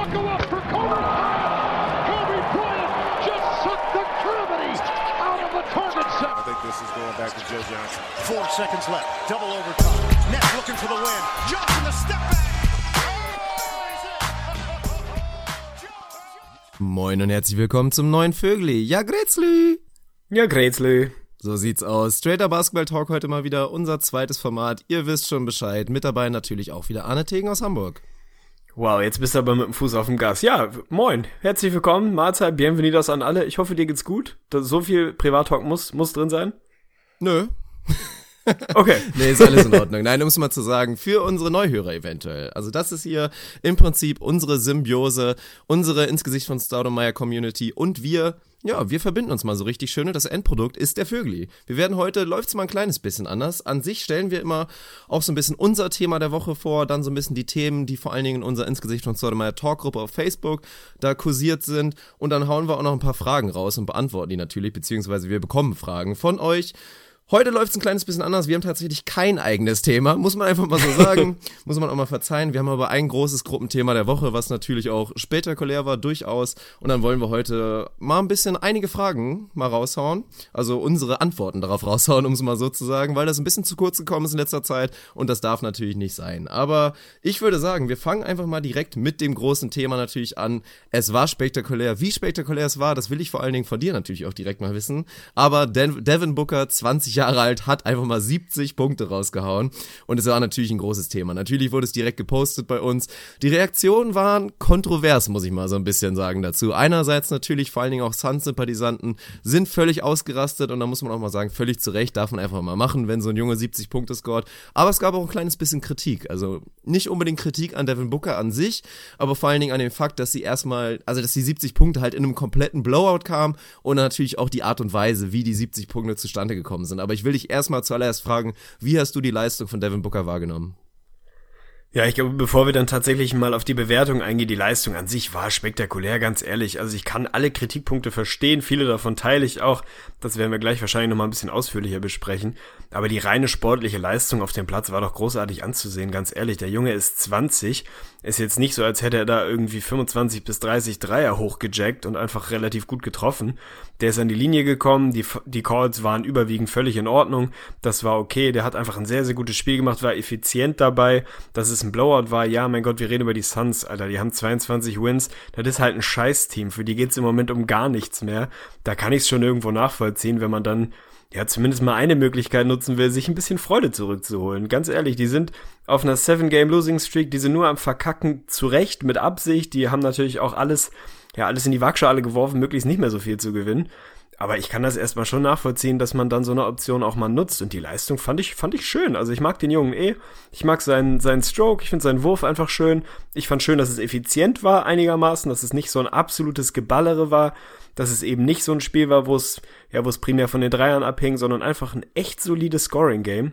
buckle up for Kobe Bryant. Kobe Bryant just sucked the gravity out of the target set. I think this is going back to Joe Johnson. Four seconds left. Double overtime. Nets looking for the win. Johnson the step back. Moin und herzlich willkommen zum neuen Vögli. Ja, Grätzli! Ja, Grätzli. So sieht's aus. Straighter Basketball Talk heute mal wieder unser zweites Format. Ihr wisst schon Bescheid. Mit dabei natürlich auch wieder Arne Tegen aus Hamburg. Wow, jetzt bist du aber mit dem Fuß auf dem Gas. Ja, moin. Herzlich willkommen. Mahlzeit, bienvenidos an alle. Ich hoffe, dir geht's gut. So viel Privattalk muss, muss drin sein. Nö. Okay. nee, ist alles in Ordnung. Nein, um es mal zu sagen, für unsere Neuhörer eventuell. Also das ist hier im Prinzip unsere Symbiose, unsere ins Gesicht von Staudemeyer Community und wir, ja, wir verbinden uns mal so richtig schön und das Endprodukt ist der Vögli. Wir werden heute, läuft's mal ein kleines bisschen anders. An sich stellen wir immer auch so ein bisschen unser Thema der Woche vor, dann so ein bisschen die Themen, die vor allen Dingen in unserer ins Gesicht von Staudemeyer Talkgruppe auf Facebook da kursiert sind und dann hauen wir auch noch ein paar Fragen raus und beantworten die natürlich, beziehungsweise wir bekommen Fragen von euch. Heute läuft es ein kleines bisschen anders. Wir haben tatsächlich kein eigenes Thema, muss man einfach mal so sagen. muss man auch mal verzeihen. Wir haben aber ein großes Gruppenthema der Woche, was natürlich auch spektakulär war, durchaus. Und dann wollen wir heute mal ein bisschen einige Fragen mal raushauen. Also unsere Antworten darauf raushauen, um es mal so zu sagen, weil das ein bisschen zu kurz gekommen ist in letzter Zeit. Und das darf natürlich nicht sein. Aber ich würde sagen, wir fangen einfach mal direkt mit dem großen Thema natürlich an. Es war spektakulär. Wie spektakulär es war, das will ich vor allen Dingen von dir natürlich auch direkt mal wissen. Aber Devin Booker, 20 Jahre Jahre alt, hat einfach mal 70 Punkte rausgehauen. Und es war natürlich ein großes Thema. Natürlich wurde es direkt gepostet bei uns. Die Reaktionen waren kontrovers, muss ich mal so ein bisschen sagen dazu. Einerseits natürlich vor allen Dingen auch Suns-Sympathisanten sind völlig ausgerastet und da muss man auch mal sagen, völlig zu Recht darf man einfach mal machen, wenn so ein Junge 70 Punkte scored. Aber es gab auch ein kleines bisschen Kritik. Also nicht unbedingt Kritik an Devin Booker an sich, aber vor allen Dingen an dem Fakt, dass sie erstmal, also dass die 70 Punkte halt in einem kompletten Blowout kamen und natürlich auch die Art und Weise, wie die 70 Punkte zustande gekommen sind. Aber ich will dich erstmal zuallererst fragen, wie hast du die Leistung von Devin Booker wahrgenommen? Ja, ich glaube, bevor wir dann tatsächlich mal auf die Bewertung eingehen, die Leistung an sich war spektakulär, ganz ehrlich. Also ich kann alle Kritikpunkte verstehen, viele davon teile ich auch. Das werden wir gleich wahrscheinlich nochmal ein bisschen ausführlicher besprechen. Aber die reine sportliche Leistung auf dem Platz war doch großartig anzusehen, ganz ehrlich. Der Junge ist 20, ist jetzt nicht so, als hätte er da irgendwie 25 bis 30 Dreier hochgejackt und einfach relativ gut getroffen. Der ist an die Linie gekommen, die, die Calls waren überwiegend völlig in Ordnung, das war okay, der hat einfach ein sehr, sehr gutes Spiel gemacht, war effizient dabei, dass es ein Blowout war, ja, mein Gott, wir reden über die Suns, Alter, die haben 22 Wins, das ist halt ein Scheiß-Team, für die geht's im Moment um gar nichts mehr, da kann ich es schon irgendwo nachvollziehen, wenn man dann ja, zumindest mal eine Möglichkeit nutzen will, sich ein bisschen Freude zurückzuholen. Ganz ehrlich, die sind auf einer Seven-Game-Losing-Streak, die sind nur am Verkacken zurecht, mit Absicht, die haben natürlich auch alles ja, alles in die Waagschale geworfen, möglichst nicht mehr so viel zu gewinnen. Aber ich kann das erstmal schon nachvollziehen, dass man dann so eine Option auch mal nutzt. Und die Leistung fand ich, fand ich schön. Also ich mag den Jungen eh. Ich mag seinen, seinen Stroke. Ich finde seinen Wurf einfach schön. Ich fand schön, dass es effizient war einigermaßen, dass es nicht so ein absolutes Geballere war, dass es eben nicht so ein Spiel war, wo es, ja, wo es primär von den Dreiern abhing, sondern einfach ein echt solides Scoring-Game.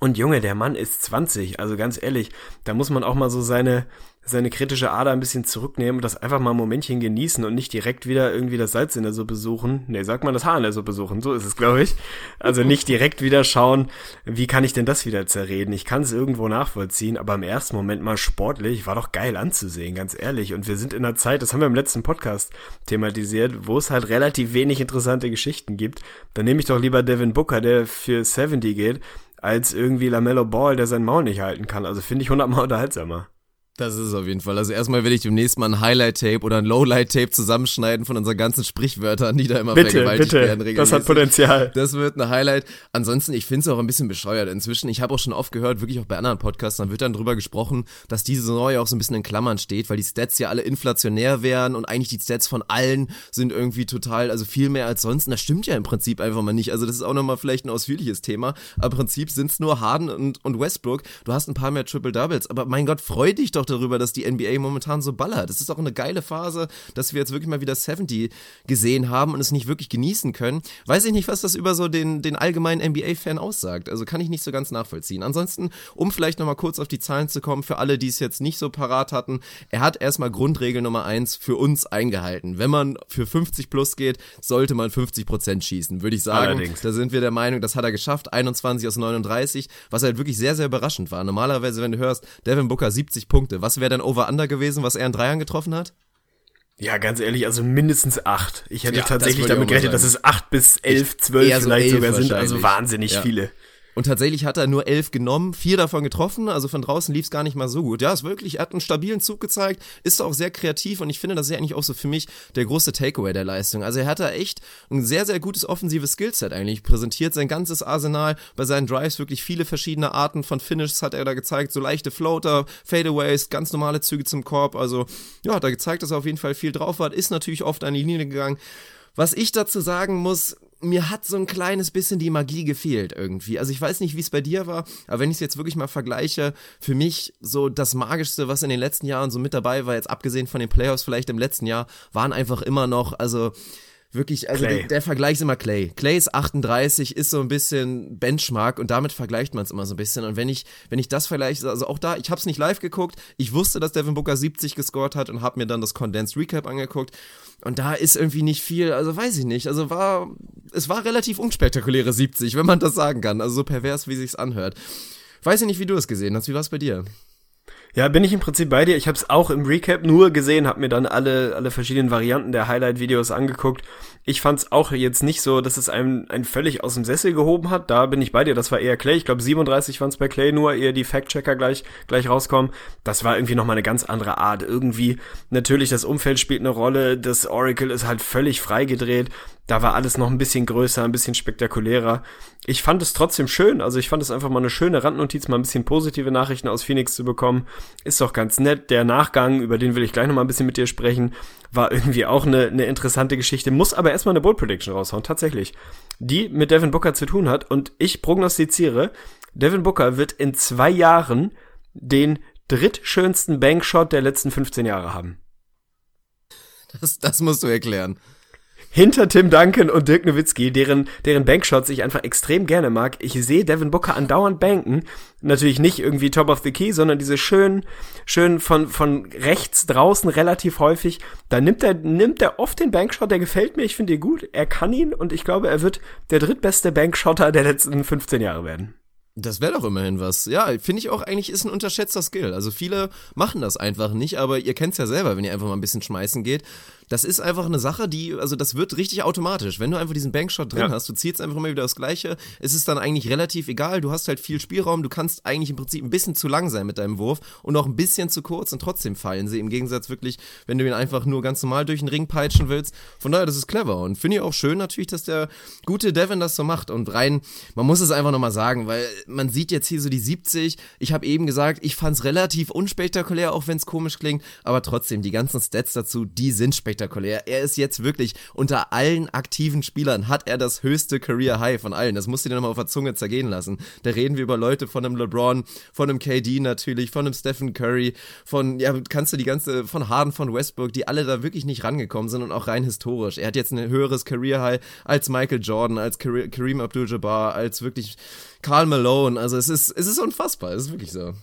Und Junge, der Mann ist 20, also ganz ehrlich, da muss man auch mal so seine, seine kritische Ader ein bisschen zurücknehmen und das einfach mal ein Momentchen genießen und nicht direkt wieder irgendwie das Salz in der Suppe suchen. Nee, sagt man das Haar in der Suppe suchen, so ist es, glaube ich. Also nicht direkt wieder schauen, wie kann ich denn das wieder zerreden? Ich kann es irgendwo nachvollziehen, aber im ersten Moment mal sportlich war doch geil anzusehen, ganz ehrlich. Und wir sind in einer Zeit, das haben wir im letzten Podcast thematisiert, wo es halt relativ wenig interessante Geschichten gibt. Dann nehme ich doch lieber Devin Booker, der für 70 geht, als irgendwie Lamello Ball, der sein Maul nicht halten kann. Also finde ich hundertmal unterhaltsamer. Das ist auf jeden Fall. Also erstmal werde ich demnächst mal ein Highlight-Tape oder ein Lowlight-Tape zusammenschneiden von unseren ganzen Sprichwörtern, die da immer bitte, vergewaltigt bitte. werden. Regelmäßig. Das hat Potenzial. Das wird ein Highlight. Ansonsten, ich finde es auch ein bisschen bescheuert. Inzwischen, ich habe auch schon oft gehört, wirklich auch bei anderen Podcasts, dann wird dann drüber gesprochen, dass diese Saison ja auch so ein bisschen in Klammern steht, weil die Stats ja alle inflationär wären und eigentlich die Stats von allen sind irgendwie total, also viel mehr als sonst. Und das stimmt ja im Prinzip einfach mal nicht. Also das ist auch nochmal vielleicht ein ausführliches Thema. Aber im Prinzip sind es nur Harden und, und Westbrook. Du hast ein paar mehr Triple-Doubles. Aber mein Gott, freu dich doch darüber, dass die NBA momentan so ballert. Das ist auch eine geile Phase, dass wir jetzt wirklich mal wieder 70 gesehen haben und es nicht wirklich genießen können. Weiß ich nicht, was das über so den, den allgemeinen NBA-Fan aussagt. Also kann ich nicht so ganz nachvollziehen. Ansonsten, um vielleicht nochmal kurz auf die Zahlen zu kommen, für alle, die es jetzt nicht so parat hatten, er hat erstmal Grundregel Nummer eins für uns eingehalten. Wenn man für 50 plus geht, sollte man 50 Prozent schießen, würde ich sagen. Allerdings. Da sind wir der Meinung, das hat er geschafft. 21 aus 39, was halt wirklich sehr, sehr überraschend war. Normalerweise, wenn du hörst, Devin Booker 70 Punkte, Punkte. Was wäre denn Over-Under gewesen, was er in Dreiern getroffen hat? Ja, ganz ehrlich, also mindestens acht. Ich hätte Ja, tatsächlich ich damit gerechnet, dass es acht bis elf, zwölf eher so vielleicht elf sogar sind. Also wahnsinnig Ja. viele. Und tatsächlich hat er nur elf genommen, vier davon getroffen, also von draußen lief es gar nicht mal so gut. Ja, ist wirklich, er hat einen stabilen Zug gezeigt, ist auch sehr kreativ und ich finde, das ist ja eigentlich auch so für mich der große Takeaway der Leistung. Also er hat da echt ein sehr, sehr gutes offensives Skillset eigentlich präsentiert, sein ganzes Arsenal bei seinen Drives, wirklich viele verschiedene Arten von Finishes hat er da gezeigt, so leichte Floater, Fadeaways, ganz normale Züge zum Korb, also ja, hat er gezeigt, dass er auf jeden Fall viel drauf hat, ist natürlich oft an die Linie gegangen. Was ich dazu sagen muss, mir hat so ein kleines bisschen die Magie gefehlt irgendwie. Also ich weiß nicht, wie es bei dir war, aber wenn ich es jetzt wirklich mal vergleiche, für mich so das Magischste, was in den letzten Jahren so mit dabei war, jetzt abgesehen von den Playoffs vielleicht im letzten Jahr, waren einfach immer noch, also wirklich, also der, der Vergleich ist immer Clay. Clay ist 38, ist so ein bisschen Benchmark und damit vergleicht man es immer so ein bisschen. Und wenn ich, wenn ich das vergleiche, also auch da, ich habe es nicht live geguckt, ich wusste, dass Devin Booker 70 gescored hat und habe mir dann das Condensed Recap angeguckt. Und da ist irgendwie nicht viel, also weiß ich nicht. Also war, es war relativ unspektakuläre 70, wenn man das sagen kann. Also so pervers, wie sich's anhört. Weiß ich nicht, wie du es gesehen hast. Wie war es bei dir? Ja, bin ich im Prinzip bei dir. Ich habe es auch im Recap nur gesehen, habe mir dann alle alle verschiedenen Varianten der Highlight-Videos angeguckt. Ich fand es auch jetzt nicht so, dass es einem, einen völlig aus dem Sessel gehoben hat. Da bin ich bei dir. Das war eher Clay. Ich glaube 37 waren es bei Clay nur, ehe die Fact-Checker gleich gleich rauskommen. Das war irgendwie noch mal eine ganz andere Art. Irgendwie natürlich das Umfeld spielt eine Rolle. Das Oracle ist halt völlig freigedreht. Da war alles noch ein bisschen größer, ein bisschen spektakulärer. Ich fand es trotzdem schön. Also ich fand es einfach mal eine schöne Randnotiz, mal ein bisschen positive Nachrichten aus Phoenix zu bekommen. Ist doch ganz nett. Der Nachgang, über den will ich gleich noch mal ein bisschen mit dir sprechen, war irgendwie auch eine, eine interessante Geschichte. Muss aber erstmal eine Bold Prediction raushauen, tatsächlich. Die mit Devin Booker zu tun hat. Und ich prognostiziere, Devin Booker wird in zwei Jahren den drittschönsten Bankshot der letzten 15 Jahre haben. Das, das musst du erklären. Hinter Tim Duncan und Dirk Nowitzki, deren, deren Bankshots ich einfach extrem gerne mag. Ich sehe Devin Booker andauernd banken. Natürlich nicht irgendwie top of the key, sondern diese schön, schön von, von rechts draußen relativ häufig. Da nimmt er, nimmt er oft den Bankshot, der gefällt mir, ich finde ihn gut. Er kann ihn und ich glaube, er wird der drittbeste Bankshotter der letzten 15 Jahre werden. Das wäre doch immerhin was. Ja, finde ich auch eigentlich ist ein unterschätzter Skill. Also viele machen das einfach nicht, aber ihr kennt's ja selber, wenn ihr einfach mal ein bisschen schmeißen geht. Das ist einfach eine Sache, die, also das wird richtig automatisch. Wenn du einfach diesen Bankshot drin Ja. hast, du ziehst einfach immer wieder das Gleiche, es ist dann eigentlich relativ egal. Du hast halt viel Spielraum, du kannst eigentlich im Prinzip ein bisschen zu lang sein mit deinem Wurf und auch ein bisschen zu kurz und trotzdem fallen sie. Im Gegensatz wirklich, wenn du ihn einfach nur ganz normal durch den Ring peitschen willst. Von daher, das ist clever und finde ich auch schön natürlich, dass der gute Devin das so macht und rein, man muss es einfach nochmal sagen, weil man sieht jetzt hier so die 70. Ich habe eben gesagt, ich fand's relativ unspektakulär, auch wenn es komisch klingt, aber trotzdem, die ganzen Stats dazu, die sind spektakulär. Er ist jetzt wirklich unter allen aktiven Spielern hat er das höchste Career High von allen. Das musst du dir nochmal auf der Zunge zergehen lassen. Da reden wir über Leute von einem LeBron, von einem KD natürlich, von einem Stephen Curry, von, ja, kannst du die ganze, von Harden, von Westbrook, die alle da wirklich nicht rangekommen sind und auch rein historisch. Er hat jetzt ein höheres Career High als Michael Jordan, als Kare- Kareem Abdul-Jabbar, als wirklich Karl Malone. Also es ist, es ist unfassbar. Es ist wirklich so.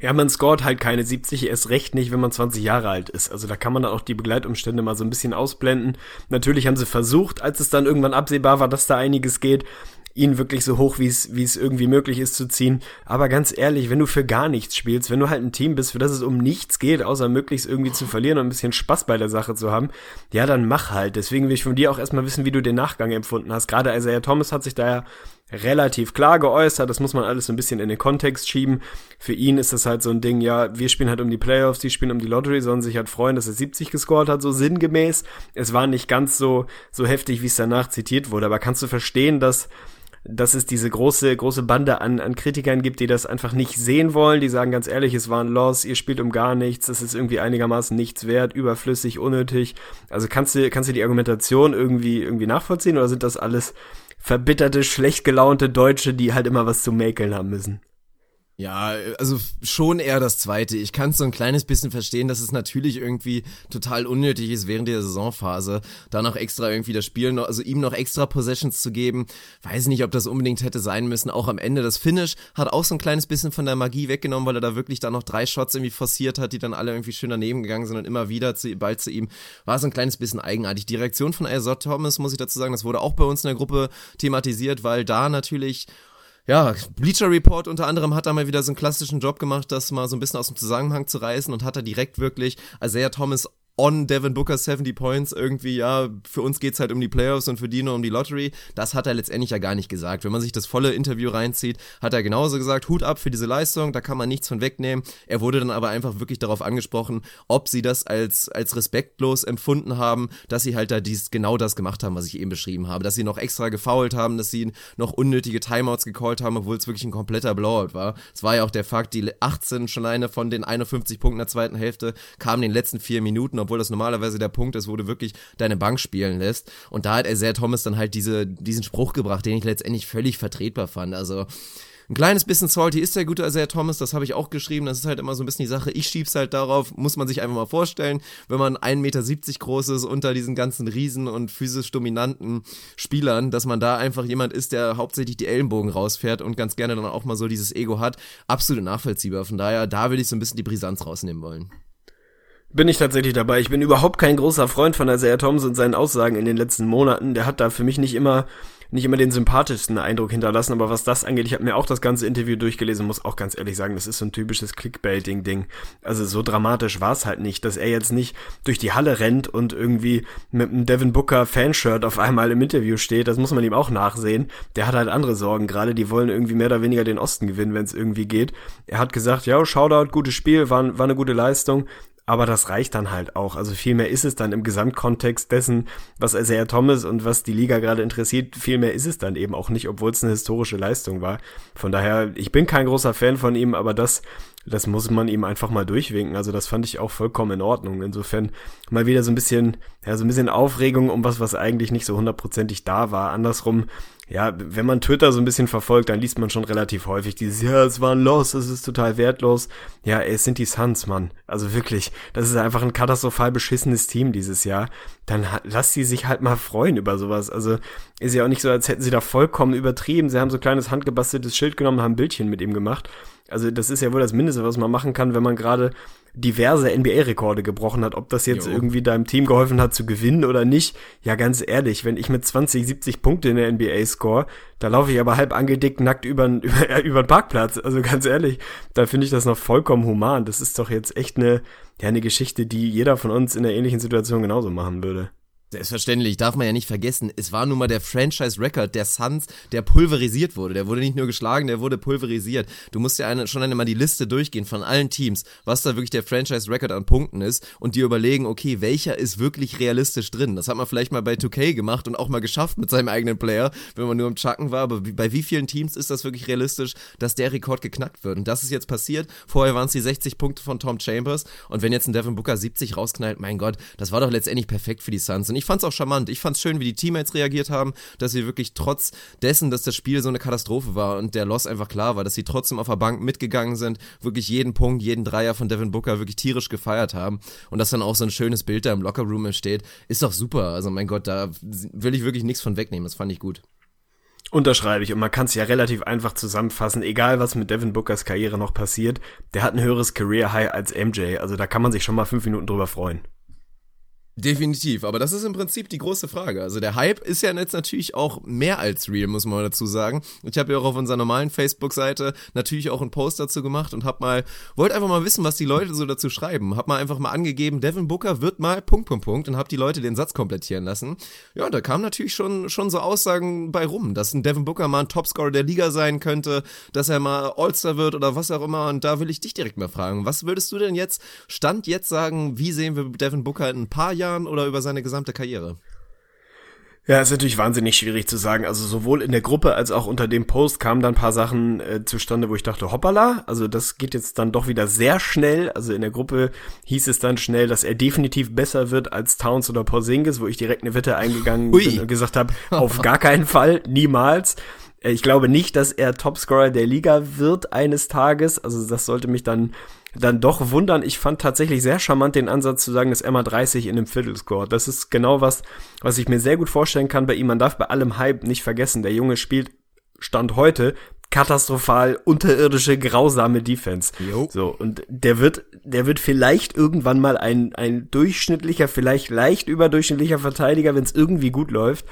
Ja, man scoret halt keine 70, erst recht nicht, wenn man 20 Jahre alt ist. Also da kann man dann auch die Begleitumstände mal so ein bisschen ausblenden. Natürlich haben sie versucht, als es dann irgendwann absehbar war, dass da einiges geht, ihn wirklich so hoch, wie es, wie es irgendwie möglich ist zu ziehen. Aber ganz ehrlich, wenn du für gar nichts spielst, wenn du halt ein Team bist, für das es um nichts geht, außer möglichst irgendwie zu verlieren und ein bisschen Spaß bei der Sache zu haben, ja, dann mach halt. Deswegen will ich von dir auch erstmal wissen, wie du den Nachgang empfunden hast. Gerade Isaiah Thomas hat sich da ja relativ klar geäußert. Das muss man alles so ein bisschen in den Kontext schieben. Für ihn ist das halt so ein Ding, ja, wir spielen halt um die Playoffs, die spielen um die Lottery, sollen sich halt freuen, dass er 70 gescored hat, so sinngemäß. Es war nicht ganz so, so heftig, wie es danach zitiert wurde. Aber kannst du verstehen, dass dass es diese große, große Bande an, an Kritikern gibt, die das einfach nicht sehen wollen, die sagen ganz ehrlich, es war ein Loss, ihr spielt um gar nichts, es ist irgendwie einigermaßen nichts wert, überflüssig, unnötig. Also kannst du, kannst du die Argumentation irgendwie, irgendwie nachvollziehen oder sind das alles verbitterte, schlecht gelaunte Deutsche, die halt immer was zu mäkeln haben müssen? Ja, also schon eher das Zweite. Ich kann es so ein kleines bisschen verstehen, dass es natürlich irgendwie total unnötig ist, während der Saisonphase da noch extra irgendwie das Spiel, noch, also ihm noch extra Possessions zu geben. Weiß nicht, ob das unbedingt hätte sein müssen. Auch am Ende das Finish hat auch so ein kleines bisschen von der Magie weggenommen, weil er da wirklich dann noch drei Shots irgendwie forciert hat, die dann alle irgendwie schön daneben gegangen sind und immer wieder zu, bald zu ihm. War so ein kleines bisschen eigenartig. Die Reaktion von Isaiah Thomas, muss ich dazu sagen, das wurde auch bei uns in der Gruppe thematisiert, weil da natürlich ja, Bleacher Report unter anderem hat da mal wieder so einen klassischen Job gemacht, das mal so ein bisschen aus dem Zusammenhang zu reißen und hat da direkt wirklich Isaiah Thomas on Devin Booker 70 Points irgendwie, ja, für uns geht's halt um die Playoffs und für die nur um die Lottery. Das hat er letztendlich ja gar nicht gesagt. Wenn man sich das volle Interview reinzieht, hat er genauso gesagt, Hut ab für diese Leistung, da kann man nichts von wegnehmen. Er wurde dann aber einfach wirklich darauf angesprochen, ob sie das als, als respektlos empfunden haben, dass sie halt da dies, genau das gemacht haben, was ich eben beschrieben habe. Dass sie noch extra gefoult haben, dass sie noch unnötige Timeouts gecallt haben, obwohl es wirklich ein kompletter Blowout war. Es war ja auch der Fakt, die 18 schon eine von den 51 Punkten der zweiten Hälfte kamen in den letzten vier Minuten, obwohl das normalerweise der Punkt ist, wo du wirklich deine Bank spielen lässt. Und da hat sehr Thomas dann halt diese, diesen Spruch gebracht, den ich letztendlich völlig vertretbar fand. Also ein kleines bisschen salty ist der gute Isaiah Thomas, das habe ich auch geschrieben, das ist halt immer so ein bisschen die Sache, ich schieb's halt darauf, muss man sich einfach mal vorstellen, wenn man 1,70 Meter groß ist unter diesen ganzen Riesen und physisch dominanten Spielern, dass man da einfach jemand ist, der hauptsächlich die Ellenbogen rausfährt und ganz gerne dann auch mal so dieses Ego hat, absolut nachvollziehbar, von daher, da will ich so ein bisschen die Brisanz rausnehmen wollen. Bin ich tatsächlich dabei. Ich bin überhaupt kein großer Freund von Isaiah Thomas und seinen Aussagen in den letzten Monaten. Der hat da für mich nicht immer nicht immer den sympathischsten Eindruck hinterlassen, aber was das angeht, ich habe mir auch das ganze Interview durchgelesen, muss auch ganz ehrlich sagen, das ist so ein typisches Clickbaiting-Ding. Also so dramatisch war es halt nicht, dass er jetzt nicht durch die Halle rennt und irgendwie mit einem Devin Booker Fanshirt auf einmal im Interview steht, das muss man ihm auch nachsehen. Der hat halt andere Sorgen, gerade die wollen irgendwie mehr oder weniger den Osten gewinnen, wenn es irgendwie geht. Er hat gesagt, ja, Shoutout, gutes Spiel, war, war eine gute Leistung, aber das reicht dann halt auch. Also viel mehr ist es dann im Gesamtkontext dessen, was Isaiah Thomas und was die Liga gerade interessiert, viel mehr ist es dann eben auch nicht, obwohl es eine historische Leistung war. Von daher, ich bin kein großer Fan von ihm, aber das, das muss man ihm einfach mal durchwinken. Also das fand ich auch vollkommen in Ordnung. Insofern mal wieder so ein bisschen, ja, so ein bisschen Aufregung um was, was eigentlich nicht so hundertprozentig da war. Andersrum, ja, wenn man Twitter so ein bisschen verfolgt, dann liest man schon relativ häufig dieses, ja, es war ein Loss, es ist total wertlos. Ja, es sind die Suns, Mann. Also wirklich, das ist einfach ein katastrophal beschissenes Team dieses Jahr. Dann lass sie sich halt mal freuen über sowas. Also ist ja auch nicht so, als hätten sie da vollkommen übertrieben. Sie haben so ein kleines handgebasteltes Schild genommen, haben ein Bildchen mit ihm gemacht. Also das ist ja wohl das Mindeste, was man machen kann, wenn man gerade diverse NBA-Rekorde gebrochen hat. Ob das jetzt jo. irgendwie deinem Team geholfen hat zu gewinnen oder nicht. Ja, ganz ehrlich, wenn ich mit 20, 70 Punkte in der NBA score, da laufe ich aber halb angedickt nackt über, über, über den Parkplatz. Also ganz ehrlich, da finde ich das noch vollkommen human. Das ist doch jetzt echt eine, ja, eine Geschichte, die jeder von uns in einer ähnlichen Situation genauso machen würde. Selbstverständlich, darf man ja nicht vergessen. Es war nun mal der Franchise-Record der Suns, der pulverisiert wurde. Der wurde nicht nur geschlagen, der wurde pulverisiert. Du musst ja eine, schon einmal die Liste durchgehen von allen Teams, was da wirklich der Franchise-Record an Punkten ist und dir überlegen, okay, welcher ist wirklich realistisch drin. Das hat man vielleicht mal bei 2K gemacht und auch mal geschafft mit seinem eigenen Player, wenn man nur im Chucken war. Aber bei wie vielen Teams ist das wirklich realistisch, dass der Rekord geknackt wird? Und das ist jetzt passiert. Vorher waren es die 60 Punkte von Tom Chambers und wenn jetzt ein Devin Booker 70 rausknallt, mein Gott, das war doch letztendlich perfekt für die Suns. Und ich fand's auch charmant. Ich fand's schön, wie die Teammates reagiert haben, dass sie wirklich trotz dessen, dass das Spiel so eine Katastrophe war und der Loss einfach klar war, dass sie trotzdem auf der Bank mitgegangen sind, wirklich jeden Punkt, jeden Dreier von Devin Booker wirklich tierisch gefeiert haben und dass dann auch so ein schönes Bild da im Lockerroom entsteht, ist doch super. Also mein Gott, da will ich wirklich nichts von wegnehmen. Das fand ich gut. Unterschreibe ich und man kann es ja relativ einfach zusammenfassen, egal was mit Devin Bookers Karriere noch passiert, der hat ein höheres Career High als MJ, also da kann man sich schon mal fünf Minuten drüber freuen. Definitiv, aber das ist im Prinzip die große Frage. Also der Hype ist ja jetzt natürlich auch mehr als real, muss man dazu sagen. Ich habe ja auch auf unserer normalen Facebook-Seite natürlich auch einen Post dazu gemacht und hab mal, wollte einfach mal wissen, was die Leute so dazu schreiben. Hab mal einfach mal angegeben, Devin Booker wird mal Punkt, Punkt, Punkt und hab die Leute den Satz komplettieren lassen. Ja, da kamen natürlich schon, schon so Aussagen bei rum, dass ein Devin Booker mal ein Topscorer der Liga sein könnte, dass er mal All-Star wird oder was auch immer und da will ich dich direkt mal fragen. Was würdest du denn jetzt, Stand jetzt sagen, wie sehen wir Devin Booker in ein paar Jahren Jahren oder über seine gesamte Karriere? Ja, ist natürlich wahnsinnig schwierig zu sagen. Also sowohl in der Gruppe als auch unter dem Post kamen dann ein paar Sachen äh, zustande, wo ich dachte, hoppala, also das geht jetzt dann doch wieder sehr schnell. Also in der Gruppe hieß es dann schnell, dass er definitiv besser wird als Towns oder Porzingis, wo ich direkt eine Wette eingegangen Ui. bin und gesagt habe, auf gar keinen Fall, niemals. Äh, ich glaube nicht, dass er Topscorer der Liga wird eines Tages. Also das sollte mich dann dann doch wundern. Ich fand tatsächlich sehr charmant den Ansatz zu sagen, dass Emma 30 in einem Viertel scored. Das ist genau was, was ich mir sehr gut vorstellen kann bei ihm. Man darf bei allem Hype nicht vergessen, der Junge spielt Stand heute katastrophal unterirdische grausame Defense. Jo. So und der wird der wird vielleicht irgendwann mal ein ein durchschnittlicher, vielleicht leicht überdurchschnittlicher Verteidiger, wenn es irgendwie gut läuft,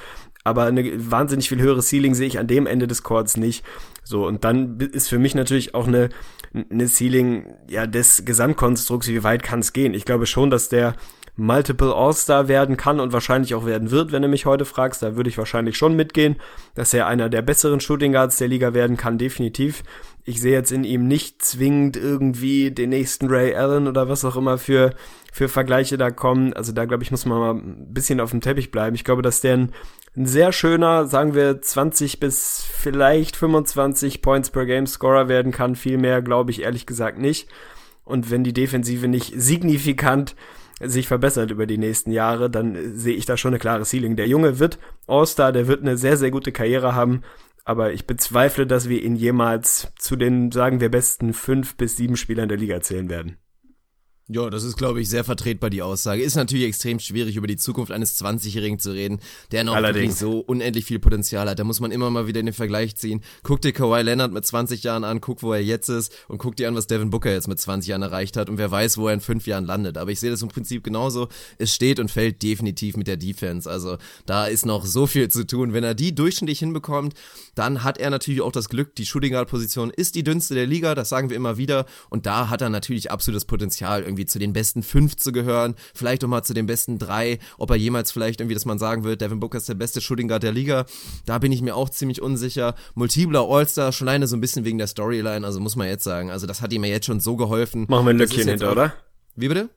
aber eine wahnsinnig viel höhere Ceiling sehe ich an dem Ende des Courts nicht. So und dann ist für mich natürlich auch eine eine Ceiling ja des Gesamtkonstrukts, wie weit kann es gehen? Ich glaube schon, dass der Multiple All-Star werden kann und wahrscheinlich auch werden wird, wenn du mich heute fragst. Da würde ich wahrscheinlich schon mitgehen, dass er einer der besseren Shooting Guards der Liga werden kann, definitiv. Ich sehe jetzt in ihm nicht zwingend irgendwie den nächsten Ray Allen oder was auch immer für, für Vergleiche da kommen. Also da glaube ich, muss man mal ein bisschen auf dem Teppich bleiben. Ich glaube, dass der ein, ein sehr schöner, sagen wir 20 bis vielleicht 25 Points per Game Scorer werden kann. Viel mehr glaube ich ehrlich gesagt nicht. Und wenn die Defensive nicht signifikant sich verbessert über die nächsten Jahre, dann sehe ich da schon eine klare Ceiling. Der Junge wird All-Star, der wird eine sehr, sehr gute Karriere haben, aber ich bezweifle, dass wir ihn jemals zu den, sagen wir, besten fünf bis sieben Spielern der Liga zählen werden. Ja, das ist, glaube ich, sehr vertretbar, die Aussage. Ist natürlich extrem schwierig, über die Zukunft eines 20-Jährigen zu reden, der noch wirklich so unendlich viel Potenzial hat. Da muss man immer mal wieder in den Vergleich ziehen. Guck dir Kawhi Leonard mit 20 Jahren an, guck, wo er jetzt ist und guck dir an, was Devin Booker jetzt mit 20 Jahren erreicht hat und wer weiß, wo er in fünf Jahren landet. Aber ich sehe das im Prinzip genauso. Es steht und fällt definitiv mit der Defense. Also da ist noch so viel zu tun. Wenn er die durchschnittlich hinbekommt, dann hat er natürlich auch das Glück, die Shooting Guard Position ist die dünnste der Liga, das sagen wir immer wieder. Und da hat er natürlich absolutes Potenzial, irgendwie zu den besten fünf zu gehören, vielleicht auch mal zu den besten drei, ob er jemals vielleicht irgendwie, dass man sagen wird, Devin Booker ist der beste Shooting Guard der Liga, da bin ich mir auch ziemlich unsicher. Multipler All-Star, schon alleine so ein bisschen wegen der Storyline, also muss man jetzt sagen, also das hat ihm ja jetzt schon so geholfen. Machen wir ein Lückchen hinter, oder? Wie bitte?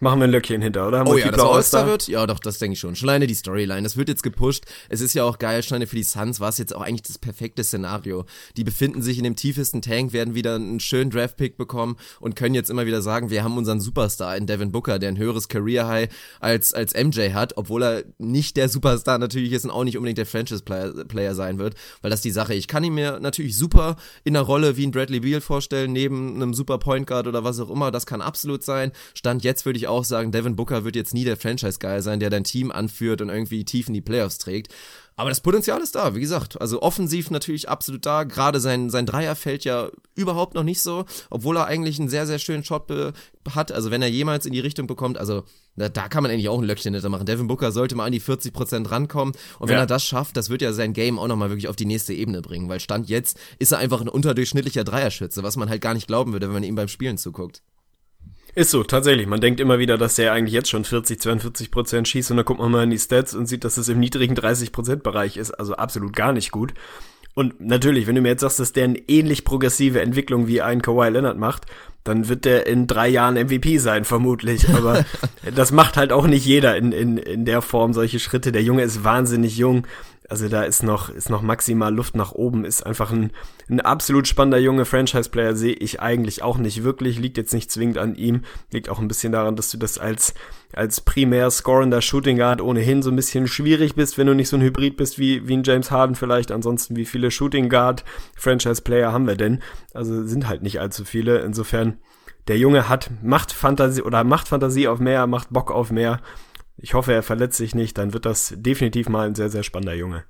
Machen wir ein Löckchen hinter, oder? Oh ja, dass All-Star wird? Ja, doch, das denke ich schon. Schon alleine die Storyline. Das wird jetzt gepusht. Es ist ja auch geil. Schon alleine für die Suns war es jetzt auch eigentlich das perfekte Szenario. Die befinden sich in dem tiefesten Tank, werden wieder einen schönen Draft-Pick bekommen und können jetzt immer wieder sagen, wir haben unseren Superstar in Devin Booker, der ein höheres Career-High als, als MJ hat, obwohl er nicht der Superstar natürlich ist und auch nicht unbedingt der Franchise-Player Player sein wird, weil das die Sache. Ich kann ihn mir natürlich super in einer Rolle wie ein Bradley Beal vorstellen, neben einem Super Point Guard oder was auch immer. Das kann absolut sein. Stand jetzt würde ich auch sagen, Devin Booker wird jetzt nie der Franchise-Guy sein, der dein Team anführt und irgendwie tief in die Playoffs trägt. Aber das Potenzial ist da, wie gesagt. Also offensiv natürlich absolut da. Gerade sein, sein Dreier fällt ja überhaupt noch nicht so, obwohl er eigentlich einen sehr, sehr schönen Shot hat. Also wenn er jemals in die Richtung bekommt, also da, da kann man eigentlich auch ein Löckchen hinter machen. Devin Booker sollte mal an die 40% rankommen. Und wenn ja. er das schafft, das wird ja sein Game auch nochmal wirklich auf die nächste Ebene bringen. Weil Stand jetzt ist er einfach ein unterdurchschnittlicher Dreierschütze, was man halt gar nicht glauben würde, wenn man ihm beim Spielen zuguckt. Ist so, tatsächlich. Man denkt immer wieder, dass der eigentlich jetzt schon 40, 42 Prozent schießt und dann guckt man mal in die Stats und sieht, dass es im niedrigen 30 Prozent Bereich ist. Also absolut gar nicht gut. Und natürlich, wenn du mir jetzt sagst, dass der eine ähnlich progressive Entwicklung wie ein Kawhi Leonard macht, dann wird der in drei Jahren MVP sein, vermutlich. Aber das macht halt auch nicht jeder in, in, in der Form solche Schritte. Der Junge ist wahnsinnig jung. Also da ist noch, ist noch maximal Luft nach oben, ist einfach ein, ein absolut spannender junge Franchise-Player, sehe ich eigentlich auch nicht wirklich, liegt jetzt nicht zwingend an ihm, liegt auch ein bisschen daran, dass du das als, als primär scorender Shooting Guard ohnehin so ein bisschen schwierig bist, wenn du nicht so ein Hybrid bist wie, wie ein James Harden vielleicht, ansonsten wie viele Shooting Guard Franchise-Player haben wir denn? Also sind halt nicht allzu viele, insofern der Junge hat, macht Fantasie oder macht Fantasie auf mehr, macht Bock auf mehr ich hoffe, er verletzt sich nicht, dann wird das definitiv mal ein sehr, sehr spannender Junge.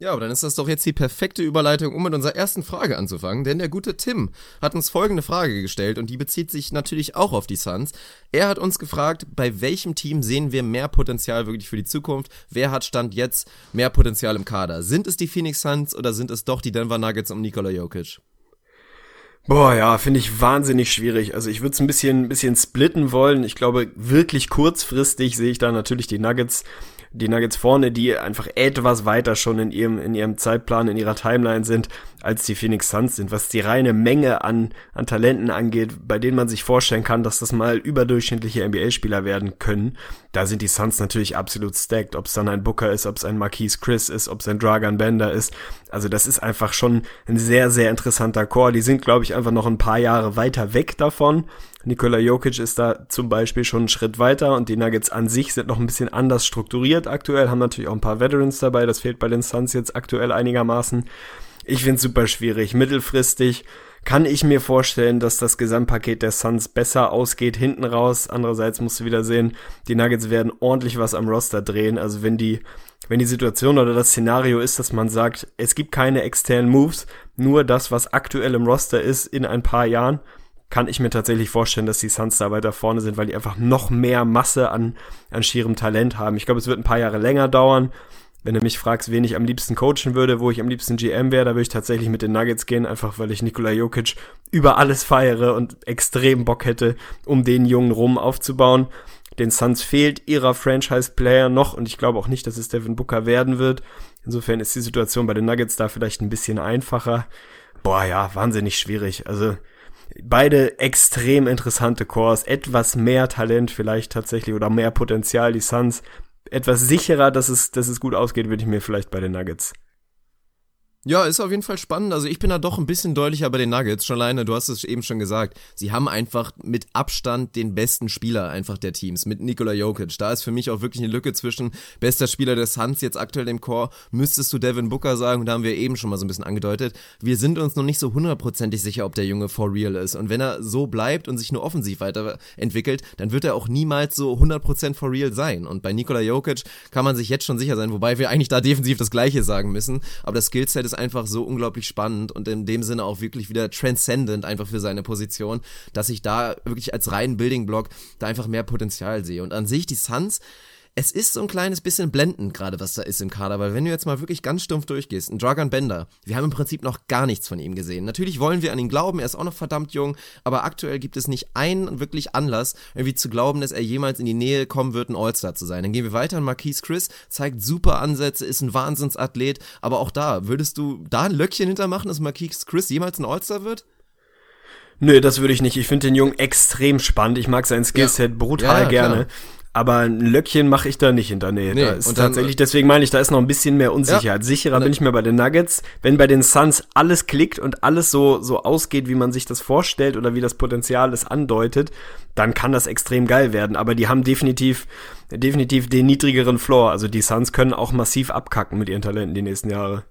Ja, aber dann ist das doch jetzt die perfekte Überleitung, um mit unserer ersten Frage anzufangen, denn der gute Tim hat uns folgende Frage gestellt und die bezieht sich natürlich auch auf die Suns. Er hat uns gefragt, bei welchem Team sehen wir mehr Potenzial wirklich für die Zukunft? Wer hat Stand jetzt mehr Potenzial im Kader? Sind es die Phoenix Suns oder sind es doch die Denver Nuggets um Nikola Jokic? Boah, ja, finde ich wahnsinnig schwierig. Also ich würde es ein bisschen, ein bisschen splitten wollen. Ich glaube, wirklich kurzfristig sehe ich da natürlich die Nuggets die Nuggets vorne, die einfach etwas weiter schon in ihrem, in ihrem Zeitplan, in ihrer Timeline sind, als die Phoenix Suns sind, was die reine Menge an, an Talenten angeht, bei denen man sich vorstellen kann, dass das mal überdurchschnittliche NBA-Spieler werden können. Da sind die Suns natürlich absolut stacked, ob es dann ein Booker ist, ob es ein Marquise Chris ist, ob es ein Dragan Bender ist. Also das ist einfach schon ein sehr, sehr interessanter Core. Die sind, glaube ich, einfach noch ein paar Jahre weiter weg davon. Nikola Jokic ist da zum Beispiel schon einen Schritt weiter und die Nuggets an sich sind noch ein bisschen anders strukturiert aktuell, haben natürlich auch ein paar Veterans dabei, das fehlt bei den Suns jetzt aktuell einigermaßen. Ich finde es super schwierig. Mittelfristig kann ich mir vorstellen, dass das Gesamtpaket der Suns besser ausgeht hinten raus. Andererseits musst du wieder sehen, die Nuggets werden ordentlich was am Roster drehen. Also wenn die, wenn die Situation oder das Szenario ist, dass man sagt, es gibt keine externen Moves, nur das, was aktuell im Roster ist in ein paar Jahren, kann ich mir tatsächlich vorstellen, dass die Suns da weiter vorne sind, weil die einfach noch mehr Masse an, an schierem Talent haben. Ich glaube, es wird ein paar Jahre länger dauern. Wenn du mich fragst, wen ich am liebsten coachen würde, wo ich am liebsten GM wäre, da würde ich tatsächlich mit den Nuggets gehen, einfach weil ich Nikola Jokic über alles feiere und extrem Bock hätte, um den Jungen rum aufzubauen. Den Suns fehlt ihrer Franchise-Player noch und ich glaube auch nicht, dass es Devin Booker werden wird. Insofern ist die Situation bei den Nuggets da vielleicht ein bisschen einfacher. Boah, ja, wahnsinnig schwierig. Also, beide extrem interessante Cores, etwas mehr Talent vielleicht tatsächlich oder mehr Potenzial. Die Suns etwas sicherer, dass es, dass es gut ausgeht, würde ich mir vielleicht bei den Nuggets. Ja, ist auf jeden Fall spannend. Also ich bin da doch ein bisschen deutlicher bei den Nuggets. Schon alleine, du hast es eben schon gesagt. Sie haben einfach mit Abstand den besten Spieler einfach der Teams, mit Nikola Jokic. Da ist für mich auch wirklich eine Lücke zwischen bester Spieler des Suns jetzt aktuell im Core. Müsstest du Devin Booker sagen, da haben wir eben schon mal so ein bisschen angedeutet. Wir sind uns noch nicht so hundertprozentig sicher, ob der Junge for real ist. Und wenn er so bleibt und sich nur offensiv weiterentwickelt, dann wird er auch niemals so 100% for real sein. Und bei Nikola Jokic kann man sich jetzt schon sicher sein, wobei wir eigentlich da defensiv das Gleiche sagen müssen. Aber das Skillset ist einfach so unglaublich spannend und in dem Sinne auch wirklich wieder transcendent einfach für seine Position, dass ich da wirklich als reinen Building Block da einfach mehr Potenzial sehe. Und an sich die Suns, es ist so ein kleines bisschen blendend gerade, was da ist im Kader, weil wenn du jetzt mal wirklich ganz stumpf durchgehst, ein Dragon Bender, wir haben im Prinzip noch gar nichts von ihm gesehen. Natürlich wollen wir an ihn glauben, er ist auch noch verdammt jung, aber aktuell gibt es nicht einen wirklich Anlass, irgendwie zu glauben, dass er jemals in die Nähe kommen wird, ein All-Star zu sein. Dann gehen wir weiter, Marquise Chris zeigt super Ansätze, ist ein Wahnsinnsathlet, aber auch da, würdest du da ein Löckchen hintermachen, dass Marquise Chris jemals ein All-Star wird? Nö, das würde ich nicht. Ich finde den Jungen extrem spannend. Ich mag sein Skillset ja. brutal ja, gerne. Klar. Aber ein Löckchen mache ich da nicht hinter. Nee, nee da ist tatsächlich, deswegen meine ich, da ist noch ein bisschen mehr Unsicherheit. Ja, Sicherer bin ich mir bei den Nuggets. Wenn bei den Suns alles klickt und alles so, so ausgeht, wie man sich das vorstellt oder wie das Potenzial es andeutet, dann kann das extrem geil werden. Aber die haben definitiv, definitiv den niedrigeren Floor. Also die Suns können auch massiv abkacken mit ihren Talenten die nächsten Jahre.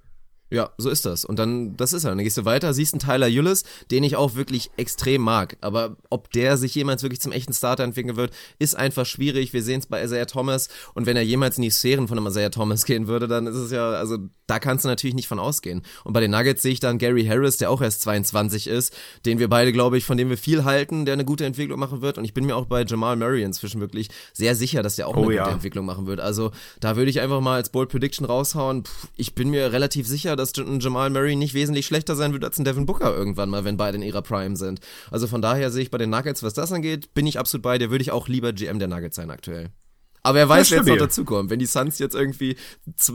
Ja, so ist das. Und dann, das ist er. Dann gehst du weiter, siehst einen Tyler Eulis, den ich auch wirklich extrem mag. Aber ob der sich jemals wirklich zum echten Starter entwickeln wird, ist einfach schwierig. Wir sehen es bei Isaiah Thomas. Und wenn er jemals in die Sphären von einem Isaiah Thomas gehen würde, dann ist es ja, also da kannst du natürlich nicht von ausgehen. Und bei den Nuggets sehe ich dann Gary Harris, der auch erst 22 ist, den wir beide, glaube ich, von dem wir viel halten, der eine gute Entwicklung machen wird. Und ich bin mir auch bei Jamal Murray inzwischen wirklich sehr sicher, dass der auch oh, eine ja. gute Entwicklung machen wird. Also da würde ich einfach mal als Bold Prediction raushauen. Puh, ich bin mir relativ sicher, dass ein Jamal Murray nicht wesentlich schlechter sein wird als ein Devin Booker irgendwann mal, wenn beide in ihrer Prime sind. Also von daher sehe ich bei den Nuggets, was das angeht, bin ich absolut bei dir, würde ich auch lieber GM der Nuggets sein aktuell. Aber er weiß, wer jetzt noch dazukommt. Wenn die Suns jetzt irgendwie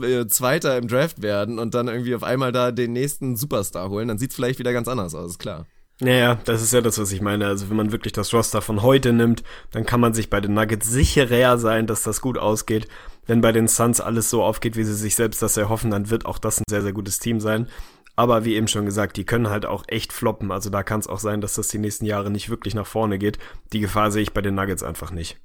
äh, Zweiter im Draft werden und dann irgendwie auf einmal da den nächsten Superstar holen, dann sieht es vielleicht wieder ganz anders aus, klar. Naja, das ist ja das, was ich meine. Also wenn man wirklich das Roster von heute nimmt, dann kann man sich bei den Nuggets sicherer sein, dass das gut ausgeht. Wenn bei den Suns alles so aufgeht, wie sie sich selbst das erhoffen, dann wird auch das ein sehr, sehr gutes Team sein. Aber wie eben schon gesagt, die können halt auch echt floppen. Also da kann es auch sein, dass das die nächsten Jahre nicht wirklich nach vorne geht. Die Gefahr sehe ich bei den Nuggets einfach nicht.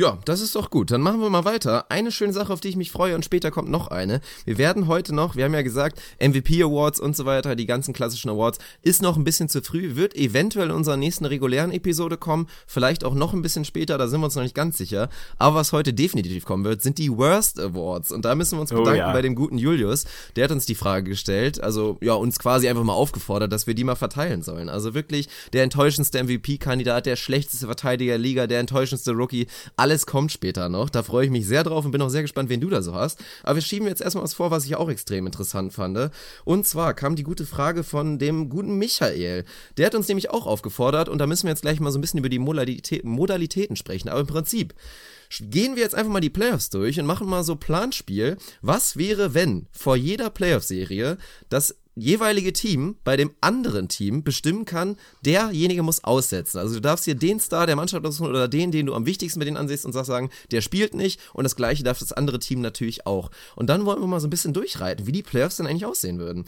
Ja, das ist doch gut. Dann machen wir mal weiter. Eine schöne Sache, auf die ich mich freue und später kommt noch eine. Wir werden heute noch, wir haben ja gesagt, MVP Awards und so weiter, die ganzen klassischen Awards, ist noch ein bisschen zu früh, wird eventuell in unserer nächsten regulären Episode kommen, vielleicht auch noch ein bisschen später, da sind wir uns noch nicht ganz sicher. Aber was heute definitiv kommen wird, sind die Worst Awards. Und da müssen wir uns oh, bedanken ja. bei dem guten Julius. Der hat uns die Frage gestellt, also ja, uns quasi einfach mal aufgefordert, dass wir die mal verteilen sollen. Also wirklich der enttäuschendste MVP-Kandidat, der schlechteste Verteidiger der Liga, der enttäuschendste Rookie, alle alles kommt später noch. Da freue ich mich sehr drauf und bin auch sehr gespannt, wen du da so hast. Aber wir schieben jetzt erstmal was vor, was ich auch extrem interessant fand. Und zwar kam die gute Frage von dem guten Michael. Der hat uns nämlich auch aufgefordert und da müssen wir jetzt gleich mal so ein bisschen über die Modalität, Modalitäten sprechen. Aber im Prinzip gehen wir jetzt einfach mal die Playoffs durch und machen mal so Planspiel. Was wäre, wenn vor jeder Playoff-Serie das jeweilige Team bei dem anderen Team bestimmen kann, derjenige muss aussetzen. Also du darfst hier den Star der Mannschaft aussuchen oder den, den du am wichtigsten mit denen ansiehst und sagst sagen, der spielt nicht und das gleiche darf das andere Team natürlich auch. Und dann wollen wir mal so ein bisschen durchreiten, wie die Playoffs denn eigentlich aussehen würden.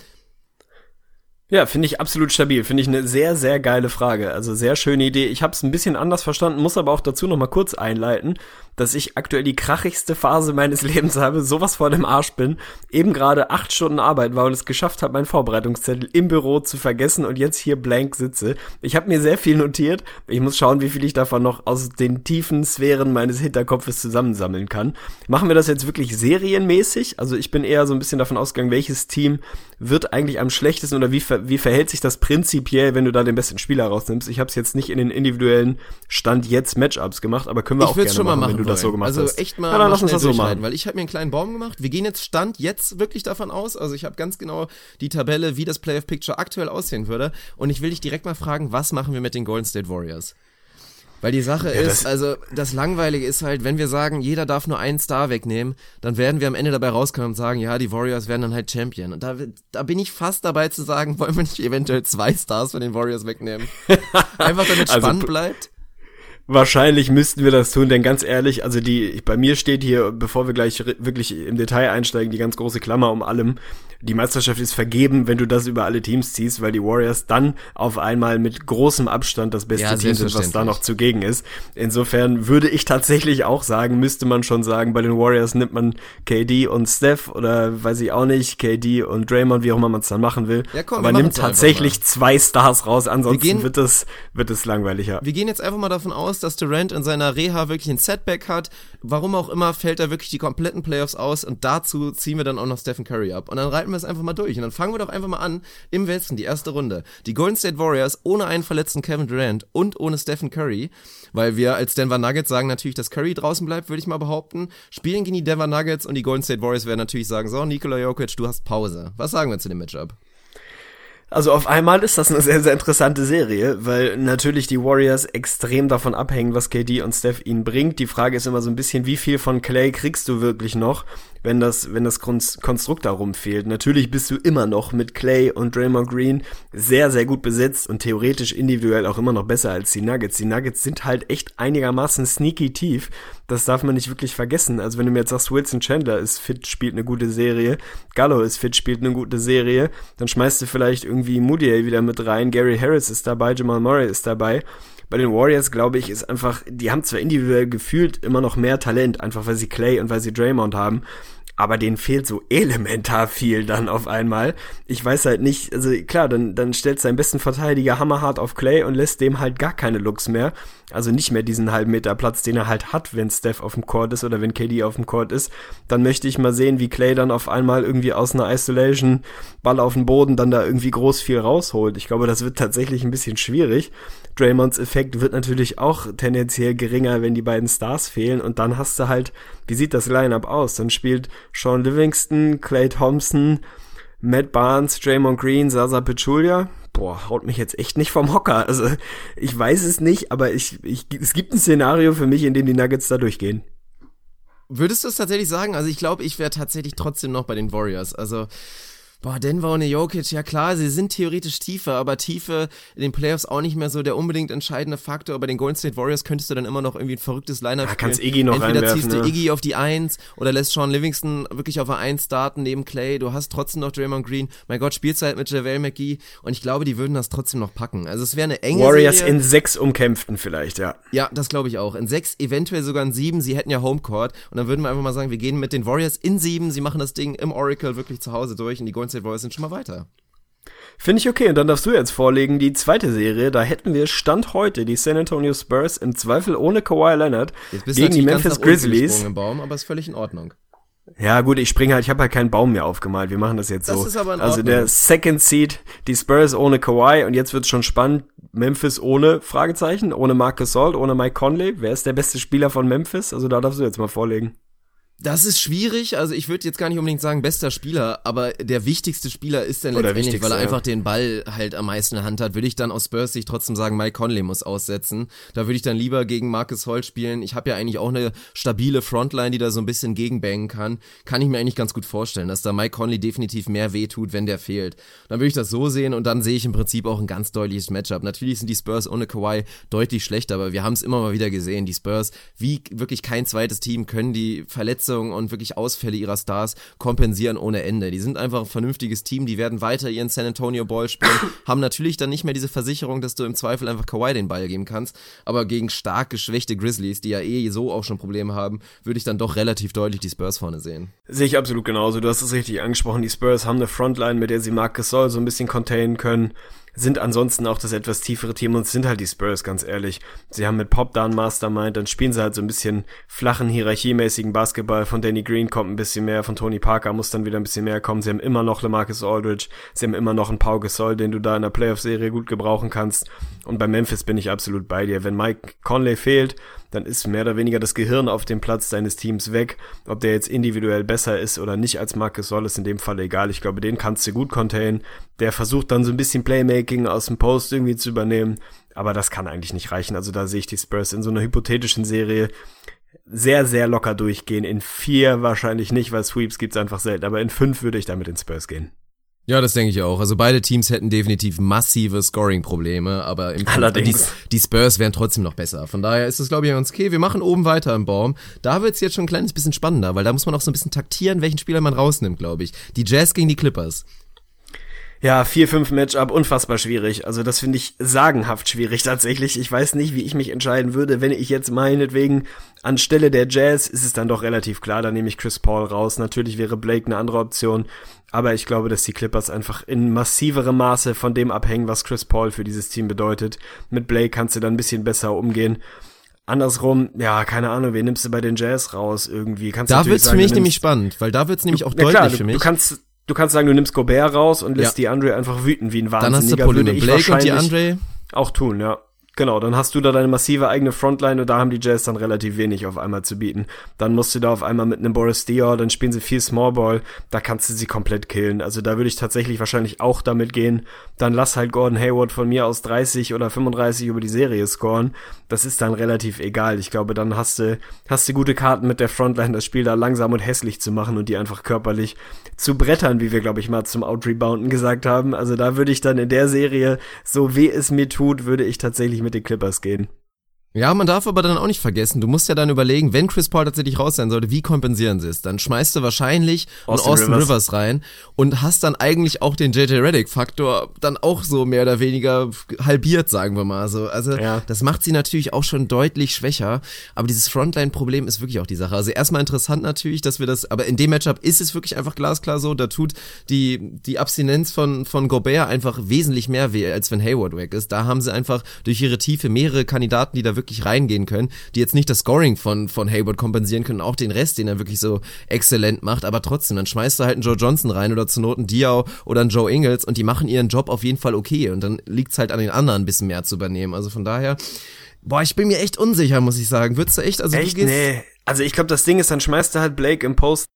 Ja, finde ich absolut stabil. Finde ich eine sehr, sehr geile Frage. Also sehr schöne Idee. Ich habe es ein bisschen anders verstanden, muss aber auch dazu noch mal kurz einleiten. Dass ich aktuell die krachigste Phase meines Lebens habe, sowas vor dem Arsch bin, eben gerade acht Stunden Arbeit war und es geschafft habe, meinen Vorbereitungszettel im Büro zu vergessen und jetzt hier blank sitze. Ich habe mir sehr viel notiert. Ich muss schauen, wie viel ich davon noch aus den tiefen Sphären meines Hinterkopfes zusammensammeln kann. Machen wir das jetzt wirklich serienmäßig? Also ich bin eher so ein bisschen davon ausgegangen, welches Team wird eigentlich am schlechtesten oder wie, ver wie verhält sich das prinzipiell, wenn du da den besten Spieler rausnimmst? Ich habe es jetzt nicht in den individuellen Stand jetzt Matchups gemacht, aber können wir ich auch gerne schon mal machen, wenn du das so gemacht also hast. echt mal, ja, dann lass uns das so machen. weil ich habe mir einen kleinen Baum gemacht. Wir gehen jetzt Stand jetzt wirklich davon aus, also ich habe ganz genau die Tabelle, wie das Playoff Picture aktuell aussehen würde und ich will dich direkt mal fragen, was machen wir mit den Golden State Warriors? Weil die Sache Ja, ist, also das Langweilige ist halt, wenn wir sagen, jeder darf nur einen Star wegnehmen, dann werden wir am Ende dabei rauskommen und sagen, ja, die Warriors werden dann halt Champion. Und da, da bin ich fast dabei zu sagen, wollen wir nicht eventuell zwei Stars von den Warriors wegnehmen? Einfach damit Also, spannend bleibt. Wahrscheinlich müssten wir das tun, denn ganz ehrlich, also die, bei mir steht hier, bevor wir gleich wirklich im Detail einsteigen, die ganz große Klammer um allem. Die Meisterschaft ist vergeben, wenn du das über alle Teams ziehst, weil die Warriors dann auf einmal mit großem Abstand das beste Ja, Team sind, was da noch zugegen ist. Insofern würde ich tatsächlich auch sagen, müsste man schon sagen, bei den Warriors nimmt man KD und Steph oder weiß ich auch nicht, KD und Draymond, wie auch immer man es dann machen will. Ja, komm, wir aber nimmt tatsächlich zwei Stars raus, ansonsten gehen- wird es, wird es langweiliger. Wir gehen jetzt einfach mal davon aus, dass Durant in seiner Reha wirklich ein Setback hat. Warum auch immer fällt er wirklich die kompletten Playoffs aus und dazu ziehen wir dann auch noch Stephen Curry ab. Und dann reiten wir es einfach mal durch. Und dann fangen wir doch einfach mal an im Westen, die erste Runde. Die Golden State Warriors ohne einen verletzten Kevin Durant und ohne Stephen Curry, weil wir als Denver Nuggets sagen natürlich, dass Curry draußen bleibt, würde ich mal behaupten. Spielen gegen die Denver Nuggets und die Golden State Warriors werden natürlich sagen, so, Nikola Jokic, du hast Pause. Was sagen wir zu dem Matchup? Also auf einmal ist das eine sehr, sehr interessante Serie, weil natürlich die Warriors extrem davon abhängen, was KD und Steph ihnen bringt. Die Frage ist immer so ein bisschen, wie viel von Clay kriegst du wirklich noch, wenn das, wenn das Kon- Konstrukt darum fehlt. Natürlich bist du immer noch mit Clay und Draymond Green sehr, sehr gut besetzt und theoretisch individuell auch immer noch besser als die Nuggets. Die Nuggets sind halt echt einigermaßen sneaky tief. Das darf man nicht wirklich vergessen. Also wenn du mir jetzt sagst, Wilson Chandler ist fit, spielt eine gute Serie, Gallo ist fit, spielt eine gute Serie, dann schmeißt du vielleicht irgendwie Moutier wieder mit rein, Gary Harris ist dabei, Jamal Murray ist dabei. Bei den Warriors, glaube ich, ist einfach, die haben zwar individuell gefühlt immer noch mehr Talent, einfach weil sie Clay und weil sie Draymond haben, aber denen fehlt so elementar viel dann auf einmal. Ich weiß halt nicht, also klar, dann, dann stellt sein besten Verteidiger hammerhart auf Clay und lässt dem halt gar keine Looks mehr. Also nicht mehr diesen halben Meter Platz, den er halt hat, wenn Steph auf dem Court ist oder wenn KD auf dem Court ist. Dann möchte ich mal sehen, wie Clay dann auf einmal irgendwie aus einer Isolation Ball auf den Boden dann da irgendwie groß viel rausholt. Ich glaube, das wird tatsächlich ein bisschen schwierig. Draymonds Effekt wird natürlich auch tendenziell geringer, wenn die beiden Stars fehlen und dann hast du halt, wie sieht das Lineup aus? Dann spielt Sean Livingston, Clay Thompson, Matt Barnes, Draymond Green, Sasa Pachulia. Boah, haut mich jetzt echt nicht vom Hocker. Also, ich weiß es nicht, aber ich, ich, es gibt ein Szenario für mich, in dem die Nuggets da durchgehen. Würdest du es tatsächlich sagen? Also ich glaube, ich wäre tatsächlich trotzdem noch bei den Warriors. Also Boah, Denver ohne Jokic, ja klar, sie sind theoretisch tiefer, aber Tiefe in den Playoffs auch nicht mehr so der unbedingt entscheidende Faktor. Bei den Golden State Warriors könntest du dann immer noch irgendwie ein verrücktes Lineup Ja, spielen. kannst Iggy noch Entweder ziehst du ja. Iggy auf die Eins oder lässt Sean Livingston wirklich auf der Eins starten neben Clay. Du hast trotzdem noch Draymond Green. Mein Gott, spielst halt mit JaVale McGee und ich glaube, die würden das trotzdem noch packen. Also es wäre eine enge Warriors Serie. in sechs umkämpften vielleicht, ja. Ja, das glaube ich auch. In sechs, eventuell sogar in sieben. Sie hätten ja Homecourt. Und dann würden wir einfach mal sagen, wir gehen mit den Warriors in sieben. Sie machen das Ding im Oracle wirklich zu Hause durch und die Golden State Warriors sind schon mal weiter. Finde ich okay. Und dann darfst du jetzt vorlegen die zweite Serie. Da hätten wir Stand heute die San Antonio Spurs im Zweifel ohne Kawhi Leonard gegen die Memphis Grizzlies. im Baum, aber ist völlig in Ordnung. Ja, gut, ich springe halt, ich habe halt keinen Baum mehr aufgemalt. Wir machen das jetzt Das so. ist aber in also der Second Seed, die Spurs ohne Kawhi und jetzt wird's schon spannend. Memphis ohne Fragezeichen, ohne Marcus Salt, ohne Mike Conley. Wer ist der beste Spieler von Memphis? Also da darfst du jetzt mal vorlegen. Das ist schwierig. Also ich würde jetzt gar nicht unbedingt sagen bester Spieler, aber der wichtigste Spieler ist dann letztendlich, weil er einfach ja. den Ball halt am meisten in der Hand hat, würde ich dann aus Spurs Sicht trotzdem sagen, Mike Conley muss aussetzen. Da würde ich dann lieber gegen Marcus Holt spielen. Ich habe ja eigentlich auch eine stabile Frontline, die da so ein bisschen gegenbangen kann. Kann ich mir eigentlich ganz gut vorstellen, dass da Mike Conley definitiv mehr wehtut, wenn der fehlt. Dann würde ich das so sehen und dann sehe ich im Prinzip auch ein ganz deutliches Matchup. Natürlich sind die Spurs ohne Kawhi deutlich schlechter, aber wir haben es immer mal wieder gesehen. Die Spurs, wie wirklich kein zweites Team, können die Verletzte Verletzungen und wirklich Ausfälle ihrer Stars kompensieren ohne Ende. Die sind einfach ein vernünftiges Team, die werden weiter ihren San Antonio Ball spielen, haben natürlich dann nicht mehr diese Versicherung, dass du im Zweifel einfach Kawhi den Ball geben kannst, aber gegen stark geschwächte Grizzlies, die ja eh so auch schon Probleme haben, würde ich dann doch relativ deutlich die Spurs vorne sehen. Sehe ich absolut genauso. Du hast es richtig angesprochen. Die Spurs haben eine Frontline, mit der sie Marc Gasol so ein bisschen containen können sind ansonsten auch das etwas tiefere Team und sind halt die Spurs, ganz ehrlich. Sie haben mit Pop da Mastermind, dann spielen sie halt so ein bisschen flachen, hierarchiemäßigen Basketball. Von Danny Green kommt ein bisschen mehr, von Tony Parker muss dann wieder ein bisschen mehr kommen. Sie haben immer noch LeMarcus Aldridge, sie haben immer noch einen Pau Gasol, den du da in der Playoff-Serie gut gebrauchen kannst. Und bei Memphis bin ich absolut bei dir. Wenn Mike Conley fehlt, dann ist mehr oder weniger das Gehirn auf dem Platz deines Teams weg. Ob der jetzt individuell besser ist oder nicht als Marcus Soll, ist in dem Fall egal. Ich glaube, den kannst du gut containen. Der versucht dann so ein bisschen Playmaking aus dem Post irgendwie zu übernehmen. Aber das kann eigentlich nicht reichen. Also da sehe ich die Spurs in so einer hypothetischen Serie sehr, sehr locker durchgehen. In vier wahrscheinlich nicht, weil Sweeps gibt's einfach selten. Aber in fünf würde ich damit in Spurs gehen. Ja, das denke ich auch. Also beide Teams hätten definitiv massive Scoring-Probleme, aber im Allerdings. Die, die, Spurs wären trotzdem noch besser. Von daher ist es, glaube ich, ganz okay. Wir machen oben weiter im Baum. Da wird's jetzt schon ein kleines bisschen spannender, weil da muss man auch so ein bisschen taktieren, welchen Spieler man rausnimmt, glaube ich. Die Jazz gegen die Clippers. Ja, 4-5 Matchup, unfassbar schwierig. Also das finde ich sagenhaft schwierig tatsächlich. Ich weiß nicht, wie ich mich entscheiden würde, wenn ich jetzt meinetwegen anstelle der Jazz, ist es dann doch relativ klar, da nehme ich Chris Paul raus. Natürlich wäre Blake eine andere Option, aber ich glaube, dass die Clippers einfach in massiverem Maße von dem abhängen, was Chris Paul für dieses Team bedeutet. Mit Blake kannst du dann ein bisschen besser umgehen. Andersrum, ja, keine Ahnung, wen nimmst du bei den Jazz raus irgendwie? Kannst da wird's sagen, für mich nämlich spannend, weil da wird's nämlich auch deutlich klar, du, für mich. Du kannst du kannst sagen, du nimmst Gobert raus und lässt ja. die Andre einfach wüten wie ein Wahnsinniger. Dann hast du Probleme. Blake und die Andre auch tun, ja. Genau, dann hast du da deine massive eigene Frontline und da haben die Jazz dann relativ wenig auf einmal zu bieten. Dann musst du da auf einmal mit einem Boris Dior, dann spielen sie viel Smallball, da kannst du sie komplett killen. Also da würde ich tatsächlich wahrscheinlich auch damit gehen. Dann lass halt Gordon Hayward von mir aus 30 oder 35 über die Serie scoren. Das ist dann relativ egal. Ich glaube, dann hast du, hast du gute Karten mit der Frontline, das Spiel da langsam und hässlich zu machen und die einfach körperlich zu brettern, wie wir, glaube ich, mal zum Outrebounden gesagt haben. Also da würde ich dann in der Serie, so weh es mir tut, würde ich tatsächlich mit den Clippers gehen. Ja, man darf aber dann auch nicht vergessen, du musst ja dann überlegen, wenn Chris Paul tatsächlich raus sein sollte, wie kompensieren sie es? Dann schmeißt du wahrscheinlich Austin, Austin Rivers. Rivers. rein und hast dann eigentlich auch den JJ Reddick Faktor dann auch so mehr oder weniger halbiert, sagen wir mal so. Also ja. das macht sie natürlich auch schon deutlich schwächer, aber dieses Frontline Problem ist wirklich auch die Sache. Also erstmal interessant natürlich, dass wir das, aber in dem Matchup ist es wirklich einfach glasklar so, da tut die die Abstinenz von von Gobert einfach wesentlich mehr weh, als wenn Hayward weg ist. Da haben sie einfach durch ihre Tiefe mehrere Kandidaten, die da wirklich wirklich reingehen können, die jetzt nicht das Scoring von, von Hayward kompensieren können, auch den Rest, den er wirklich so exzellent macht, aber trotzdem, dann schmeißt du halt einen Joe Johnson rein oder zur Not einen Diao oder einen Joe Ingles und die machen ihren Job auf jeden Fall okay und dann liegt's halt an den anderen ein bisschen mehr zu übernehmen. Also von daher, boah, ich bin mir echt unsicher, muss ich sagen. Würdest du echt, also echt? Nee. Also ich glaube, das Ding ist, dann schmeißt du halt Blake im Post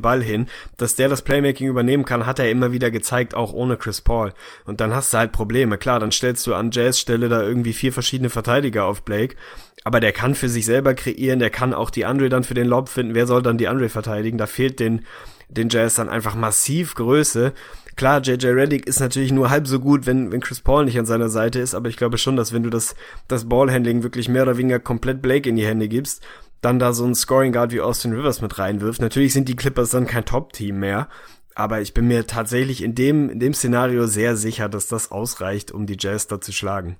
Ball hin, dass der das Playmaking übernehmen kann, hat er immer wieder gezeigt, auch ohne Chris Paul. Und dann hast du halt Probleme. Klar, dann stellst du an Jazz Stelle da irgendwie vier verschiedene Verteidiger auf Blake, aber der kann für sich selber kreieren, der kann auch die Andre dann für den Lob finden. Wer soll dann die Andre verteidigen? Da fehlt den, den Jazz dann einfach massiv Größe. Klar, JJ Reddick ist natürlich nur halb so gut, wenn, wenn Chris Paul nicht an seiner Seite ist, aber ich glaube schon, dass wenn du das, das Ballhandling wirklich mehr oder weniger komplett Blake in die Hände gibst, dann da so ein Scoring Guard wie Austin Rivers mit reinwirft. Natürlich sind die Clippers dann kein Top-Team mehr, aber ich bin mir tatsächlich in dem, in dem Szenario sehr sicher, dass das ausreicht, um die Jazz da zu schlagen.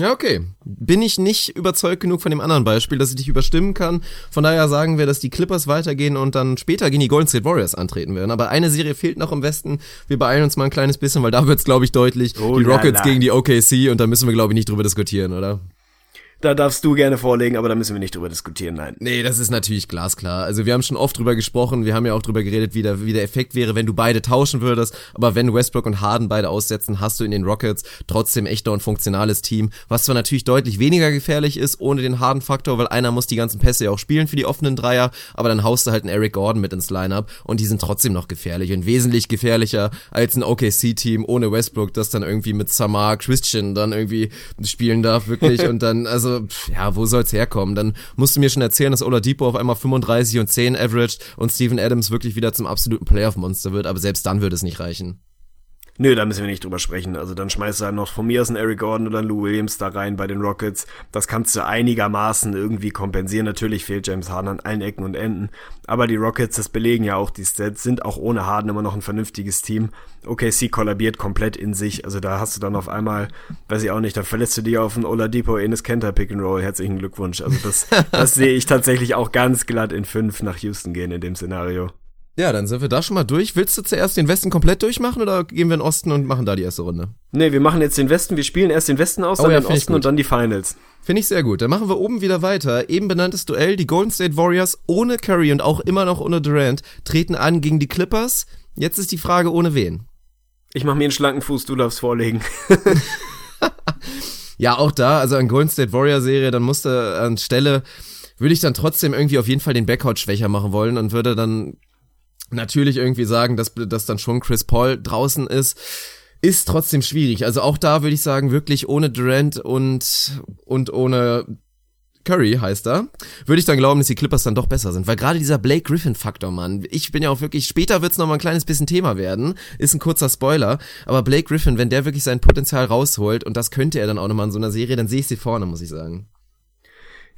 Ja, okay. Bin ich nicht überzeugt genug von dem anderen Beispiel, dass ich dich überstimmen kann. Von daher sagen wir, dass die Clippers weitergehen und dann später gegen die Golden State Warriors antreten werden. Aber eine Serie fehlt noch im Westen. Wir beeilen uns mal ein kleines bisschen, weil da wird's, glaube ich, deutlich. Oh, die Rockets gegen die OKC und da müssen wir, glaube ich, nicht drüber diskutieren, oder? Da darfst du gerne vorlegen, aber da müssen wir nicht drüber diskutieren, nein. Nee, das ist natürlich glasklar. Also wir haben schon oft drüber gesprochen, wir haben ja auch drüber geredet, wie der, wie der Effekt wäre, wenn du beide tauschen würdest. Aber wenn Westbrook und Harden beide aussetzen, hast du in den Rockets trotzdem echt noch ein funktionales Team, was zwar natürlich deutlich weniger gefährlich ist ohne den Harden-Faktor, weil einer muss die ganzen Pässe ja auch spielen für die offenen Dreier, aber dann haust du halt einen Eric Gordon mit ins Lineup und die sind trotzdem noch gefährlich und wesentlich gefährlicher als ein OKC-Team ohne Westbrook, das dann irgendwie mit Samar Christian dann irgendwie spielen darf, wirklich. und dann, also also, ja, wo soll's herkommen? Dann musst du mir schon erzählen, dass Oladipo auf einmal 35 und 10 averaged und Steven Adams wirklich wieder zum absoluten Playoff-Monster wird, aber selbst dann würde es nicht reichen. Nö, da müssen wir nicht drüber sprechen. Also dann schmeißt du halt noch von mir aus einen Eric Gordon oder einen Lou Williams da rein bei den Rockets. Das kannst du einigermaßen irgendwie kompensieren. Natürlich fehlt James Harden an allen Ecken und Enden. Aber die Rockets, das belegen ja auch die Stats, sind auch ohne Harden immer noch ein vernünftiges Team. OKC kollabiert komplett in sich. Also da hast du dann auf einmal, weiß ich auch nicht, da verlässt du dir auf ein Oladipo Enes Kenter Pick and Roll. Herzlichen Glückwunsch. Also das, das sehe ich tatsächlich auch ganz glatt in fünf nach Houston gehen in dem Szenario. Ja, dann sind wir da schon mal durch. Willst du zuerst den Westen komplett durchmachen oder gehen wir in den Osten und machen da die erste Runde? Nee, wir machen jetzt den Westen. Wir spielen erst den Westen aus, Oh dann ja, den Osten und dann die Finals. Finde ich sehr gut. Dann machen wir oben wieder weiter. Eben benanntes Duell. Die Golden State Warriors ohne Curry und auch immer noch ohne Durant treten an gegen die Clippers. Jetzt ist die Frage, ohne wen? Ich mache mir einen schlanken Fuß, du darfst vorlegen. Ja, auch da, also an Golden State Warrior Serie, dann musste an Stelle, würde ich dann trotzdem irgendwie auf jeden Fall den Backcourt schwächer machen wollen und würde dann natürlich irgendwie sagen, dass, dass dann schon Chris Paul draußen ist. Ist trotzdem schwierig. Also auch da würde ich sagen, wirklich ohne Durant und, und ohne Curry heißt er, würde ich dann glauben, dass die Clippers dann doch besser sind. Weil gerade dieser Blake Griffin-Faktor, Mann, ich bin ja auch wirklich, später wird's noch mal ein kleines bisschen Thema werden, ist ein kurzer Spoiler, aber Blake Griffin, wenn der wirklich sein Potenzial rausholt, und das könnte er dann auch nochmal in so einer Serie, dann sehe ich sie vorne, muss ich sagen.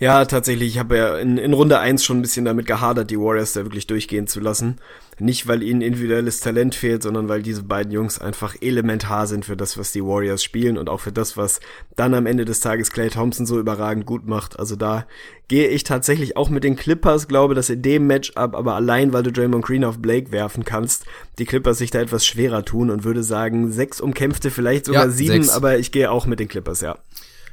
Ja, tatsächlich, ich habe ja in, in Runde 1 schon ein bisschen damit gehadert, die Warriors da wirklich durchgehen zu lassen. Nicht, weil ihnen individuelles Talent fehlt, sondern weil diese beiden Jungs einfach elementar sind für das, was die Warriors spielen und auch für das, was dann am Ende des Tages Clay Thompson so überragend gut macht. Also da gehe ich tatsächlich auch mit den Clippers, glaube, dass in dem Matchup, aber allein, weil du Draymond Green auf Blake werfen kannst, die Clippers sich da etwas schwerer tun und würde sagen, sechs umkämpfte, vielleicht sogar Ja, sieben, sechs. aber ich gehe auch mit den Clippers, ja.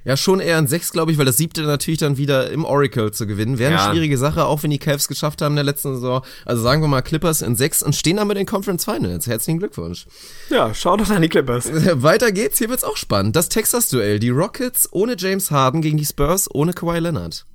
Ja, schon eher ein 6, glaube ich, weil das siebte natürlich dann wieder im Oracle zu gewinnen. Wäre eine Ja. schwierige Sache, auch wenn die Cavs geschafft haben in der letzten Saison. Also sagen wir mal Clippers in 6 und stehen dann mit den Conference Finals. Herzlichen Glückwunsch. Ja, schau doch an die Clippers. Weiter geht's, hier wird's auch spannend. Das Texas-Duell. Die Rockets ohne James Harden gegen die Spurs ohne Kawhi Leonard.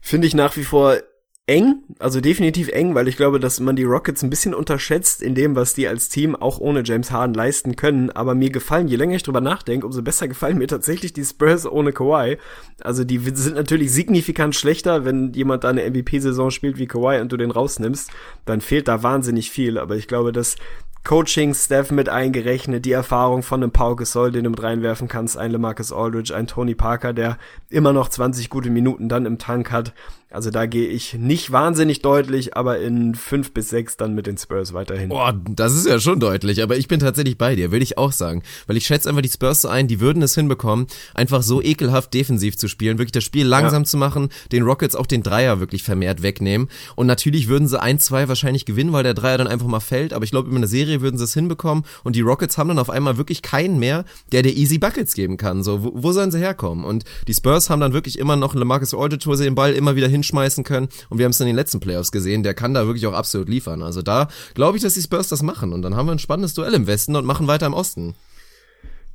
finde ich nach wie vor eng, also definitiv eng, weil ich glaube, dass man die Rockets ein bisschen unterschätzt in dem, was die als Team auch ohne James Harden leisten können. Aber mir gefallen, je länger ich drüber nachdenke, umso besser gefallen mir tatsächlich die Spurs ohne Kawhi. Also die sind natürlich signifikant schlechter, wenn jemand da eine MVP-Saison spielt wie Kawhi und du den rausnimmst, dann fehlt da wahnsinnig viel. Aber ich glaube, dass Coaching-Staff mit eingerechnet, die Erfahrung von einem Pau Gasol, den du mit reinwerfen kannst, ein LeMarcus Aldridge, ein Tony Parker, der immer noch 20 gute Minuten dann im Tank hat. Also da gehe ich nicht wahnsinnig deutlich, aber in fünf bis sechs dann mit den Spurs weiterhin. Boah, das ist ja schon deutlich, aber ich bin tatsächlich bei dir, will ich auch sagen. Weil ich schätze einfach die Spurs so ein, die würden es hinbekommen, einfach so ekelhaft defensiv zu spielen, wirklich das Spiel langsam Ja. zu machen, den Rockets auch den Dreier wirklich vermehrt wegnehmen. Und natürlich würden sie ein, zwei wahrscheinlich gewinnen, weil der Dreier dann einfach mal fällt, aber ich glaube, über eine Serie würden sie es hinbekommen und die Rockets haben dann auf einmal wirklich keinen mehr, der dir easy Buckets geben kann. So, wo, wo sollen sie herkommen? Und die Spurs haben dann wirklich immer noch einen LaMarcus Aldridge, wo sie den Ball immer wieder hinschmeißen können und wir haben es in den letzten Playoffs gesehen, der kann da wirklich auch absolut liefern. Also da glaube ich, dass die Spurs das machen und dann haben wir ein spannendes Duell im Westen und machen weiter im Osten.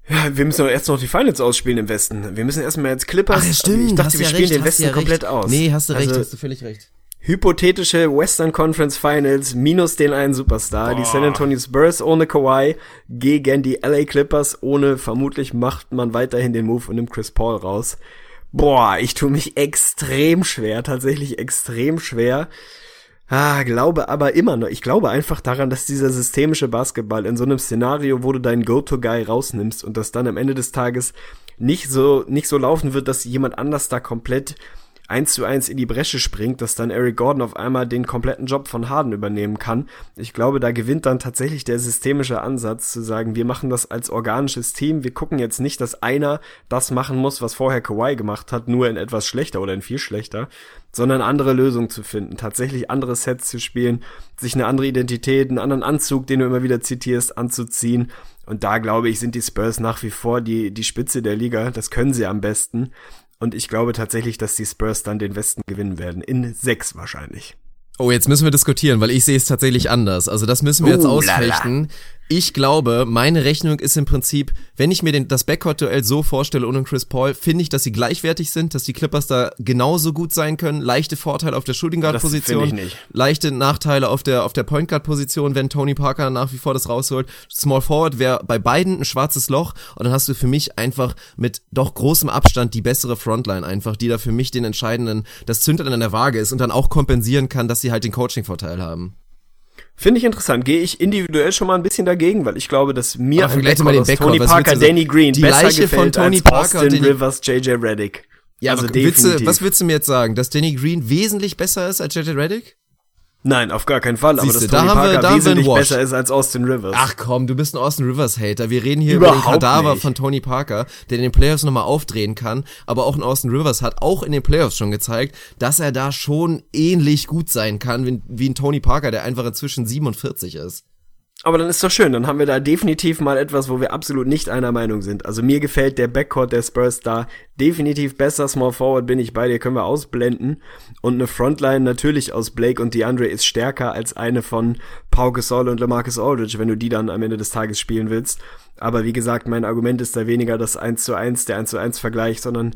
Ja, wir müssen doch erst noch die Finals ausspielen im Westen. Wir müssen erstmal jetzt Clippers. ich dachte, wir spielen den Westen komplett aus. Nee, hast du recht, Also, hast du völlig recht. Hypothetische Western Conference Finals minus den einen Superstar. Die San Antonio Spurs ohne Kawhi gegen die LA Clippers ohne, vermutlich macht man weiterhin den Move und nimmt Chris Paul raus. Boah, ich tue mich extrem schwer, tatsächlich extrem schwer. Ah, glaube aber immer noch, ich glaube einfach daran, dass dieser systemische Basketball in so einem Szenario, wo du deinen Go-To-Guy rausnimmst und das dann am Ende des Tages nicht so, nicht so laufen wird, dass jemand anders da komplett eins zu eins in die Bresche springt, dass dann Eric Gordon auf einmal den kompletten Job von Harden übernehmen kann. Ich glaube, da gewinnt dann tatsächlich der systemische Ansatz zu sagen, wir machen das als organisches Team. Wir gucken jetzt nicht, dass einer das machen muss, was vorher Kawhi gemacht hat, nur in etwas schlechter oder in viel schlechter, sondern andere Lösungen zu finden, tatsächlich andere Sets zu spielen, sich eine andere Identität, einen anderen Anzug, den du immer wieder zitierst, anzuziehen. Und da glaube ich, sind die Spurs nach wie vor die, die Spitze der Liga. Das können sie am besten. Und ich glaube tatsächlich, dass die Spurs dann den Westen gewinnen werden. In sechs wahrscheinlich. Oh, jetzt müssen wir diskutieren, weil ich sehe es tatsächlich anders. Also das müssen wir jetzt Uh, la, la. Ich glaube, meine Rechnung ist im Prinzip, wenn ich mir den, das Backcourt-Duell so vorstelle ohne Chris Paul, finde ich, dass sie gleichwertig sind, dass die Clippers da genauso gut sein können. Leichte Vorteile auf der Shooting Guard-Position, leichte Nachteile auf der, auf der Point Guard-Position, wenn Tony Parker nach wie vor das rausholt. Small Forward wäre bei beiden ein schwarzes Loch und dann hast du für mich einfach mit doch großem Abstand die bessere Frontline einfach, die da für mich den entscheidenden, das Zündern an der Waage ist und dann auch kompensieren kann, dass sie halt den Coaching-Vorteil haben. Finde ich interessant. Gehe ich individuell schon mal ein bisschen dagegen, weil ich glaube, dass mir Aber vergleich mal den Backcourt, Tony Parker, Danny Green Die besser Leiche gefällt von Tony als Parker Austin Danny- Rivers, JJ Redick. Ja, also aber willst du, was willst du mir jetzt sagen? Dass Danny Green wesentlich besser ist als JJ Redick? Nein, auf gar keinen Fall. Aber Siehste, dass da Tony Parker da haben wir einen wesentlich besser ist als Austin Rivers. Ach komm, du bist ein Austin Rivers Hater. Wir reden hier über den Überhaupt Kadaver nicht. von Tony Parker, der in den Playoffs nochmal aufdrehen kann. Aber auch ein Austin Rivers hat auch in den Playoffs schon gezeigt, dass er da schon ähnlich gut sein kann wie, wie ein Tony Parker, der einfach inzwischen 47 ist. Aber dann ist doch schön, dann haben wir da definitiv mal etwas, wo wir absolut nicht einer Meinung sind. Also mir gefällt der Backcourt der Spurs da definitiv besser. Small Forward bin ich bei dir, können wir ausblenden. Und eine Frontline natürlich aus Blake und DeAndre ist stärker als eine von Pau Gasol und LaMarcus Aldridge, wenn du die dann am Ende des Tages spielen willst. Aber wie gesagt, mein Argument ist da weniger das 1 zu 1, der 1 zu 1 Vergleich, sondern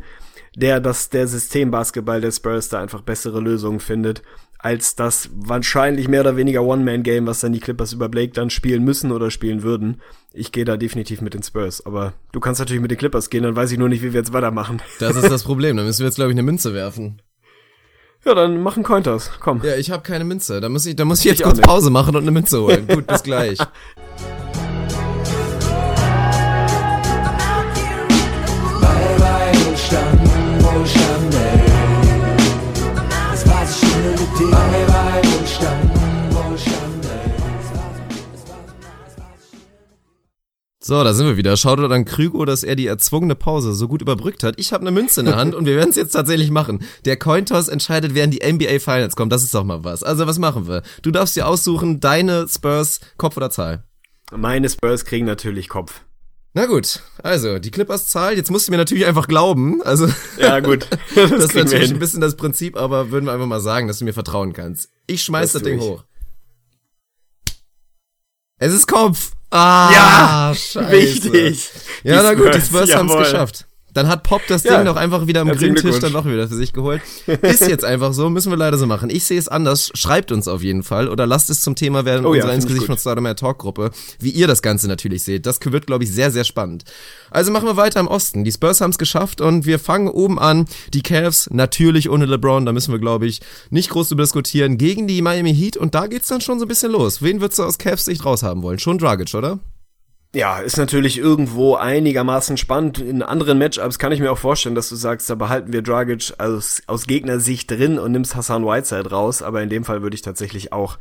der, dass der Systembasketball der Spurs da einfach bessere Lösungen findet, als das wahrscheinlich mehr oder weniger One-Man-Game, was dann die Clippers über Blake dann spielen müssen oder spielen würden. Ich gehe da definitiv mit den Spurs, aber du kannst natürlich mit den Clippers gehen, dann weiß ich nur nicht, wie wir jetzt weitermachen. Das ist das Problem. Da müssen wir jetzt, glaube ich, eine Münze werfen. Ja, dann machen Cointers, komm. Ja, ich habe keine Münze. Da muss ich, da muss ich jetzt Ich kurz. Pause machen und eine Münze holen. Gut, bis gleich. so, da sind wir wieder. Schaut an Krügo, dass er die erzwungene Pause so gut überbrückt hat. Ich habe eine Münze in der Hand und wir werden es jetzt tatsächlich machen. Der Cointoss entscheidet, wer in die NBA Finals kommt. Das ist doch mal was. Also, was machen wir? Du darfst dir aussuchen, deine Spurs, Kopf oder Zahl. Meine Spurs kriegen natürlich Kopf. Na gut, also die Clippers Zahl, jetzt musst du mir natürlich einfach glauben. Also Ja, gut. das, Das, ist natürlich ein bisschen das Prinzip, aber würden wir einfach mal sagen, dass du mir vertrauen kannst. Ich schmeiß das, Das Ding ich. hoch. Es ist Kopf. Ah, Ja, scheiße. Wichtig. Ja, na gut, die Spurs, Spurs haben es geschafft. Dann hat Pop das Ja. Ding doch einfach wieder am grünen Tisch dann doch wieder für sich geholt. Ist jetzt einfach so, müssen wir leider so machen. Ich sehe es anders. Schreibt uns auf jeden Fall oder lasst es zum Thema werden in Oh ja, unserer ins ich Gesicht von Stardomere Talk Gruppe, wie ihr das Ganze natürlich seht. Das wird, glaube ich, sehr, sehr spannend. Also machen wir weiter im Osten. Die Spurs haben es geschafft und wir fangen oben an. Die Cavs, natürlich ohne LeBron, da müssen wir, glaube ich, nicht groß drüber diskutieren, gegen die Miami Heat und da geht's dann schon so ein bisschen los. Wen würdest du aus Cavs Sicht raushaben wollen? Schon Dragic, oder? Ja, ist natürlich irgendwo einigermaßen spannend. In anderen Matchups kann ich mir auch vorstellen, dass du sagst, da behalten wir Dragic aus, aus Gegnersicht drin und nimmst Hassan Whiteside raus. Aber in dem Fall würde ich tatsächlich auch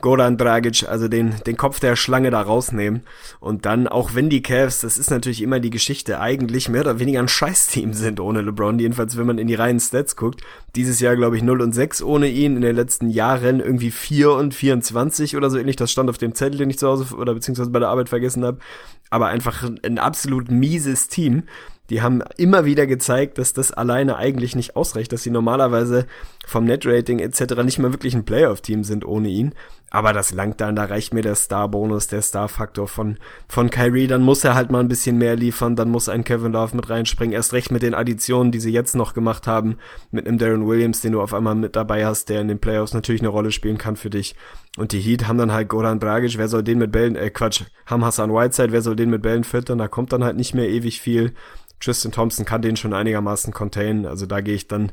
Goran Dragic, also den, den Kopf der Schlange da rausnehmen. Und dann, auch wenn die Cavs, das ist natürlich immer die Geschichte, eigentlich mehr oder weniger ein Scheißteam sind ohne LeBron. Jedenfalls, wenn man in die reinen Stats guckt. Dieses Jahr, glaube ich, 0 und 6 ohne ihn. In den letzten Jahren irgendwie 4 und 24 oder so ähnlich. Das stand auf dem Zettel, den ich zu Hause oder beziehungsweise bei der Arbeit vergessen habe. Aber einfach ein absolut mieses Team. Die haben immer wieder gezeigt, dass das alleine eigentlich nicht ausreicht, dass sie normalerweise vom Netrating etc. nicht mal wirklich ein Playoff-Team sind ohne ihn. Aber das langt dann, da reicht mir der Star-Bonus, der Star-Faktor von, von Kyrie. Dann muss er halt mal ein bisschen mehr liefern, dann muss ein Kevin Love mit reinspringen. Erst recht mit den Additionen, die sie jetzt noch gemacht haben, mit einem Darren Williams, den du auf einmal mit dabei hast, der in den Playoffs natürlich eine Rolle spielen kann für dich. Und die Heat haben dann halt Goran Dragic, wer soll den mit Bällen, äh Quatsch, haben Hassan Whiteside, wer soll den mit Bällen füttern, da kommt dann halt nicht mehr ewig viel. Tristan Thompson kann den schon einigermaßen containen, also da gehe ich dann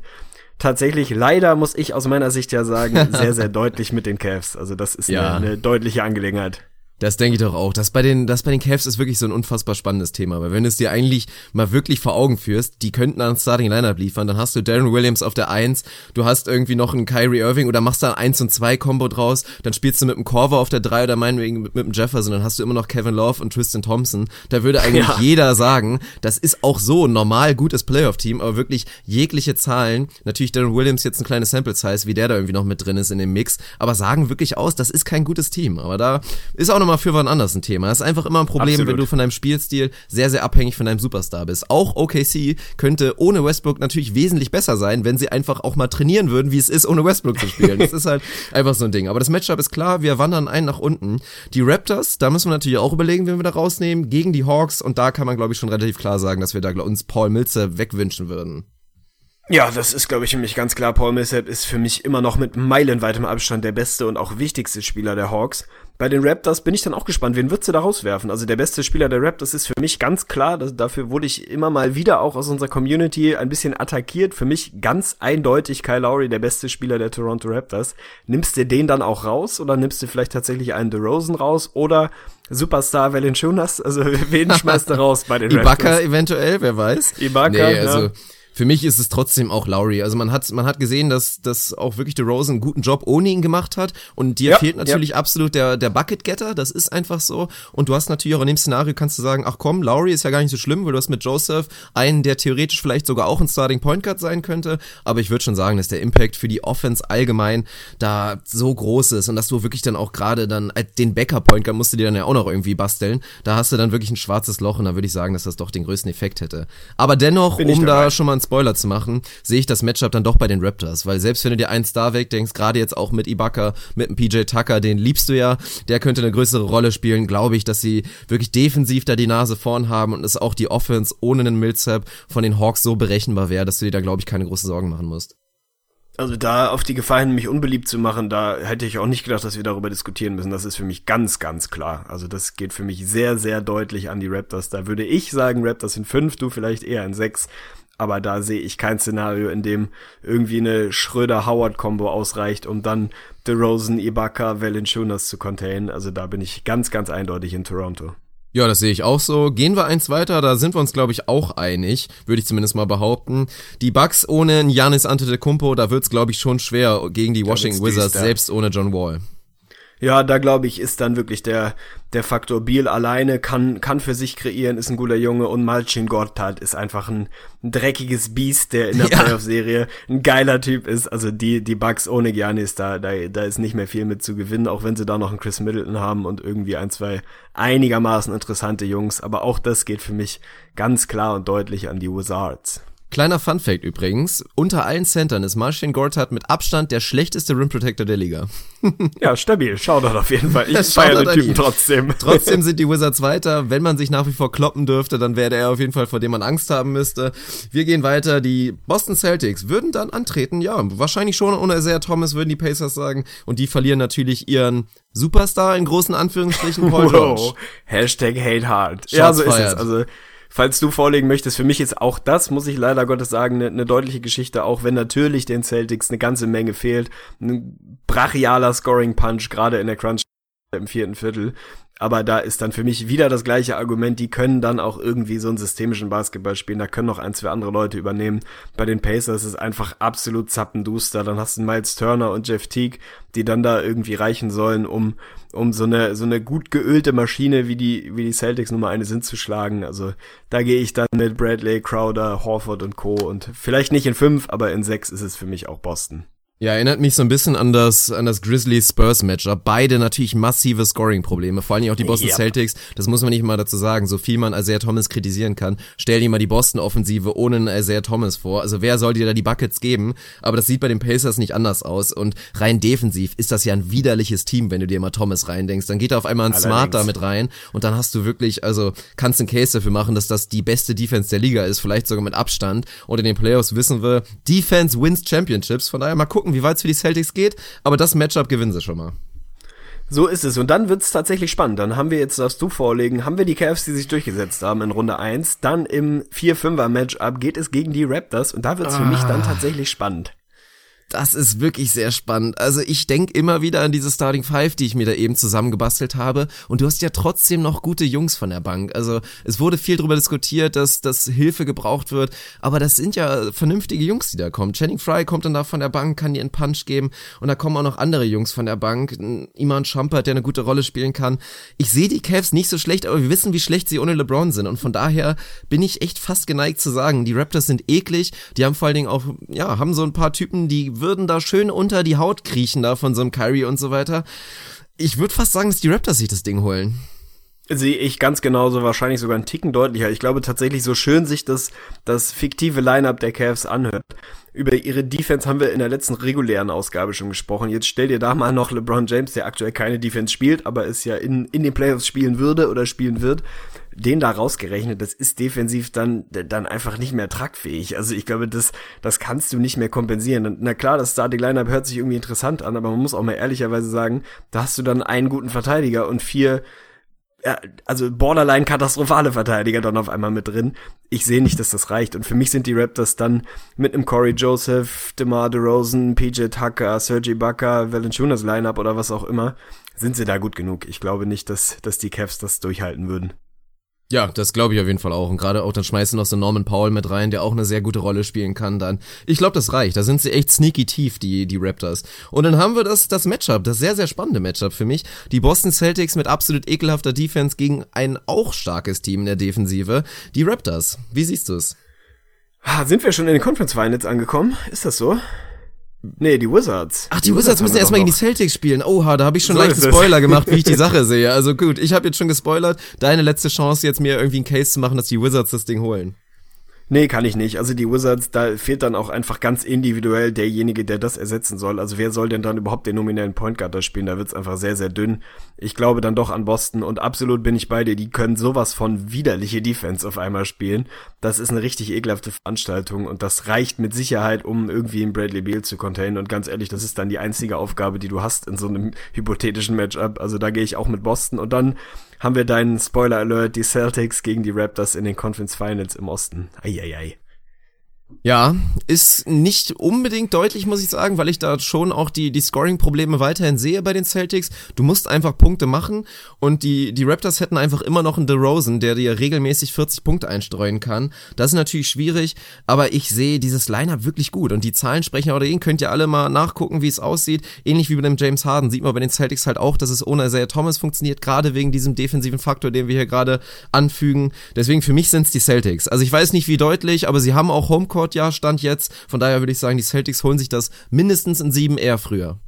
tatsächlich, leider muss ich aus meiner Sicht ja sagen, sehr, sehr deutlich mit den Cavs. Also das ist Ja. eine, eine deutliche Angelegenheit. Das denke ich doch auch. Das bei den, das bei den Cavs ist wirklich so ein unfassbar spannendes Thema, weil wenn du es dir eigentlich mal wirklich vor Augen führst, die könnten einen Starting Lineup liefern, dann hast du Darren Williams auf der 1, du hast irgendwie noch einen Kyrie Irving oder machst da ein 1 und 2 Combo draus, dann spielst du mit dem Corver auf der 3 oder meinetwegen mit, mit dem Jefferson, dann hast du immer noch Kevin Love und Tristan Thompson. Da würde eigentlich Ja. jeder sagen, das ist auch so ein normal gutes Playoff-Team, aber wirklich jegliche Zahlen, natürlich Darren Williams jetzt ein kleines Sample Size, wie der da irgendwie noch mit drin ist in dem Mix, aber sagen wirklich aus, das ist kein gutes Team. Aber da ist auch nochmal für wann anders ein Thema. Das ist einfach immer ein Problem, Absolut. wenn du von deinem Spielstil sehr, sehr abhängig von deinem Superstar bist. Auch OKC könnte ohne Westbrook natürlich wesentlich besser sein, wenn sie einfach auch mal trainieren würden, wie es ist, ohne Westbrook zu spielen. Das ist halt einfach so ein Ding. Aber das Matchup ist klar, wir wandern ein nach unten. Die Raptors, da müssen wir natürlich auch überlegen, wen wir da rausnehmen, gegen die Hawks. Und da kann man, glaube ich, schon relativ klar sagen, dass wir da uns Paul Milzer wegwünschen würden. Ja, das ist, glaube ich, für mich ganz klar. Paul Millsap ist für mich immer noch mit meilenweitem Abstand der beste und auch wichtigste Spieler der Hawks. Bei den Raptors bin ich dann auch gespannt, wen wird sie da rauswerfen? Also der beste Spieler der Raptors ist für mich ganz klar, das, dafür wurde ich immer mal wieder auch aus unserer Community ein bisschen attackiert. Für mich ganz eindeutig Kyle Lowry, der beste Spieler der Toronto Raptors. Nimmst du den dann auch raus oder nimmst du vielleicht tatsächlich einen DeRozan raus oder Superstar Valanciunas? Also wen schmeißt du raus bei den Ibaka Raptors? eventuell, wer weiß. Ibaka, nee, also ja. Für mich ist es trotzdem auch Lowry. Also man hat, man hat gesehen, dass, dass auch wirklich DeRozan einen guten Job ohne ihn gemacht hat. Und dir Ja, fehlt natürlich absolut der, der Bucket-Getter. Das ist einfach so. Und du hast natürlich auch in dem Szenario kannst du sagen, ach komm, Lowry ist ja gar nicht so schlimm, weil du hast mit Joseph einen, der theoretisch vielleicht sogar auch ein Starting Point Guard sein könnte. Aber ich würde schon sagen, dass der Impact für die Offense allgemein da so groß ist und dass du wirklich dann auch gerade dann den Backup Point Guard musst du dir dann ja auch noch irgendwie basteln. Da hast du dann wirklich ein schwarzes Loch und da würde ich sagen, dass das doch den größten Effekt hätte. Aber dennoch, um da schon mal einen Spoiler zu machen, sehe ich das Matchup dann doch bei den Raptors, weil selbst wenn du dir einen Star wegdenkst, gerade jetzt auch mit Ibaka, mit dem PJ Tucker, den liebst du ja, der könnte eine größere Rolle spielen, glaube ich, dass sie wirklich defensiv da die Nase vorn haben und es auch die Offense ohne einen Millsap von den Hawks so berechenbar wäre, dass du dir da, glaube ich, keine großen Sorgen machen musst. Also da auf die Gefahr hin, mich unbeliebt zu machen, da hätte ich auch nicht gedacht, dass wir darüber diskutieren müssen. Das ist für mich ganz, ganz klar. Also das geht für mich sehr, sehr deutlich an die Raptors. Da würde ich sagen, Raptors sind fünf, du vielleicht eher in sechs. Aber da sehe ich kein Szenario, in dem irgendwie eine Schröder-Howard-Kombo ausreicht, um dann DeRozan, Ibaka, Valanciunas zu containen. Also da bin ich ganz, ganz eindeutig in Toronto. Ja, das sehe ich auch so. Gehen wir eins weiter, da sind wir uns, glaube ich, auch einig, würde ich zumindest mal behaupten. Die Bucks ohne Giannis Antetokounmpo, da wird's, glaube ich, schon schwer gegen die Washington Wizards, selbst ohne John Wall. Ja, da glaube ich, ist dann wirklich der, der Faktor Beal alleine, kann, kann für sich kreieren, ist ein guter Junge und Malchin Gotthard ist einfach ein, ein dreckiges Biest, der in der Ja. Playoff-Serie ein geiler Typ ist. Also die, die Bucks ohne Giannis, da, da, da ist nicht mehr viel mit zu gewinnen, auch wenn sie da noch einen Chris Middleton haben und irgendwie ein, zwei einigermaßen interessante Jungs. Aber auch das geht für mich ganz klar und deutlich an die Wizards. Kleiner Funfact übrigens, unter allen Centern ist Marcin Gortat mit Abstand der schlechteste Rim Protector der Liga. Ja, stabil. Doch auf jeden Fall. Ich Shoutout feiere den Typen ihn. trotzdem. Trotzdem sind die Wizards weiter. Wenn man sich nach wie vor kloppen dürfte, dann wäre er auf jeden Fall, vor dem man Angst haben müsste. Wir gehen weiter. Die Boston Celtics würden dann antreten. Ja, wahrscheinlich schon ohne Isaiah Thomas, würden die Pacers sagen. Und die verlieren natürlich ihren Superstar in großen Anführungsstrichen, Paul George. Wow. Hashtag hate hard. ja, so ist es. fired. Also, falls du vorlegen möchtest, für mich ist auch das, muss ich leider Gottes sagen, eine, eine deutliche Geschichte, auch wenn natürlich den Celtics eine ganze Menge fehlt. Ein brachialer Scoring-Punch, gerade in der Crunch im vierten Viertel. Aber da ist dann für mich wieder das gleiche Argument, die können dann auch irgendwie so einen systemischen Basketball spielen, da können noch ein, zwei andere Leute übernehmen. Bei den Pacers ist es einfach absolut zappenduster, dann hast du Miles Turner und Jeff Teague, die dann da irgendwie reichen sollen, um, um so eine, so eine gut geölte Maschine wie die, wie die Celtics Nummer eine sind zu schlagen. Also da gehe ich dann mit Bradley, Crowder, Horford und Co. und vielleicht nicht in fünf, aber in sechs ist es für mich auch Boston. Ja, erinnert mich so ein bisschen an das, an das Grizzlies-Spurs-Matchup. Beide natürlich massive Scoring-Probleme. Vor allem auch die Boston Ja. Celtics. Das muss man nicht mal dazu sagen. So viel man Isaiah Thomas kritisieren kann. Stell dir mal die Boston-Offensive ohne einen Isaiah Thomas vor. Also wer soll dir da die Buckets geben? Aber das sieht bei den Pacers nicht anders aus. Und rein defensiv ist das ja ein widerliches Team, wenn du dir mal Thomas reindenkst. Dann geht da auf einmal ein Allerdings. Smart da mit rein. Und dann hast du wirklich, also kannst einen Case dafür machen, dass das die beste Defense der Liga ist. Vielleicht sogar mit Abstand. Und in den Playoffs wissen wir, Defense wins Championships. Von daher mal gucken, wie weit es für die Celtics geht. Aber das Matchup gewinnen sie schon mal. So ist es. Und dann wird's tatsächlich spannend. Dann haben wir jetzt, darfst du vorlegen, haben wir die Cavs, die sich durchgesetzt haben in Runde 1. Dann im 4-5er-Matchup geht es gegen die Raptors. Und da wird's für mich dann tatsächlich spannend. Das ist wirklich sehr spannend. Also ich denk immer wieder an diese Starting Five, die ich mir da eben zusammengebastelt habe. Und du hast ja trotzdem noch gute Jungs von der Bank. Also es wurde viel darüber diskutiert, dass, dass Hilfe gebraucht wird. Aber das sind ja vernünftige Jungs, die da kommen. Channing Fry kommt dann da von der Bank, kann dir einen Punch geben. Und da kommen auch noch andere Jungs von der Bank. Iman Shumpert, der eine gute Rolle spielen kann. Ich sehe die Cavs nicht so schlecht, aber wir wissen, wie schlecht sie ohne LeBron sind. Und von daher bin ich echt fast geneigt zu sagen, die Raptors sind eklig. Die haben vor allen Dingen auch, ja, haben so ein paar Typen, die würden da schön unter die Haut kriechen da von so einem Kyrie und so weiter. Ich würde fast sagen, dass die Raptors sich das Ding holen. Sehe ich ganz genauso, wahrscheinlich sogar einen Ticken deutlicher. Ich glaube tatsächlich, so schön sich das, das fiktive Lineup der Cavs anhört. Über ihre Defense haben wir in der letzten regulären Ausgabe schon gesprochen. Jetzt stell dir da mal noch LeBron James, der aktuell keine Defense spielt, aber es ja in, in den Playoffs spielen würde oder spielen wird, den da rausgerechnet, das ist defensiv dann, dann einfach nicht mehr tragfähig. Also ich glaube, das, das kannst du nicht mehr kompensieren. Na klar, das Starting Lineup hört sich irgendwie interessant an, aber man muss auch mal ehrlicherweise sagen, da hast du dann einen guten Verteidiger und vier ja, also borderline katastrophale Verteidiger dann auf einmal mit drin. Ich sehe nicht, dass das reicht. Und für mich sind die Raptors dann mit einem Corey Joseph, DeMar DeRozan, PJ Tucker, Sergi Bucker, Valanciunas Lineup oder was auch immer, sind sie da gut genug. Ich glaube nicht, dass, dass die Cavs das durchhalten würden. Ja, das glaube ich auf jeden Fall auch. Und gerade auch dann schmeißen noch so Norman Powell mit rein, der auch eine sehr gute Rolle spielen kann dann. Ich glaube, das reicht. Da sind sie echt sneaky tief, die, die Raptors. Und dann haben wir das, das Matchup, das sehr, sehr spannende Matchup für mich. Die Boston Celtics mit absolut ekelhafter Defense gegen ein auch starkes Team in der Defensive. Die Raptors. Wie siehst du es? Ah, Sind wir schon in den Conference Finals angekommen? Ist das so? Nee, die Wizards. Ach, die, Wizards haben müssen erstmal gegen die. Celtics spielen. Oha, da habe ich schon So es. Spoiler gemacht, wie ich die Sache sehe. Also gut, ich habe jetzt schon gespoilert. Deine letzte Chance, jetzt mir irgendwie einen Case zu machen, dass die Wizards das Ding holen. Nee, kann ich nicht. Also die Wizards, da fehlt dann auch einfach ganz individuell derjenige, der das ersetzen soll. Also wer soll denn dann überhaupt den nominellen Point Guard da spielen? Da wird's einfach sehr, sehr dünn. Ich glaube dann doch an Boston und absolut bin ich bei dir. Die können sowas von widerliche Defense auf einmal spielen. Das ist eine richtig ekelhafte Veranstaltung und das reicht mit Sicherheit, um irgendwie einen Bradley Beal zu containen. Und ganz ehrlich, das ist dann die einzige Aufgabe, die du hast in so einem hypothetischen Matchup. Also da gehe ich auch mit Boston und dann haben wir deinen Spoiler Alert, die Celtics gegen die Raptors in den Conference Finals im Osten. Eieiei. Ja, ist nicht unbedingt deutlich, muss ich sagen, weil ich da schon auch die, die Scoring-Probleme weiterhin sehe bei den Celtics. Du musst einfach Punkte machen und die, die Raptors hätten einfach immer noch einen DeRozan, der dir regelmäßig 40 Punkte einstreuen kann. Das ist natürlich schwierig, aber ich sehe dieses Lineup wirklich gut und die Zahlen sprechen auch dagegen. Könnt ihr alle mal nachgucken, wie es aussieht. Ähnlich wie bei dem James Harden sieht man bei den Celtics halt auch, dass es ohne Isaiah Thomas funktioniert, gerade wegen diesem defensiven Faktor, den wir hier gerade anfügen. Deswegen für mich sind es die Celtics. Also ich weiß nicht, wie deutlich, aber sie haben auch Homecourt ja Stand jetzt. Von daher würde ich sagen, die Celtics holen sich das mindestens in sieben eher früher.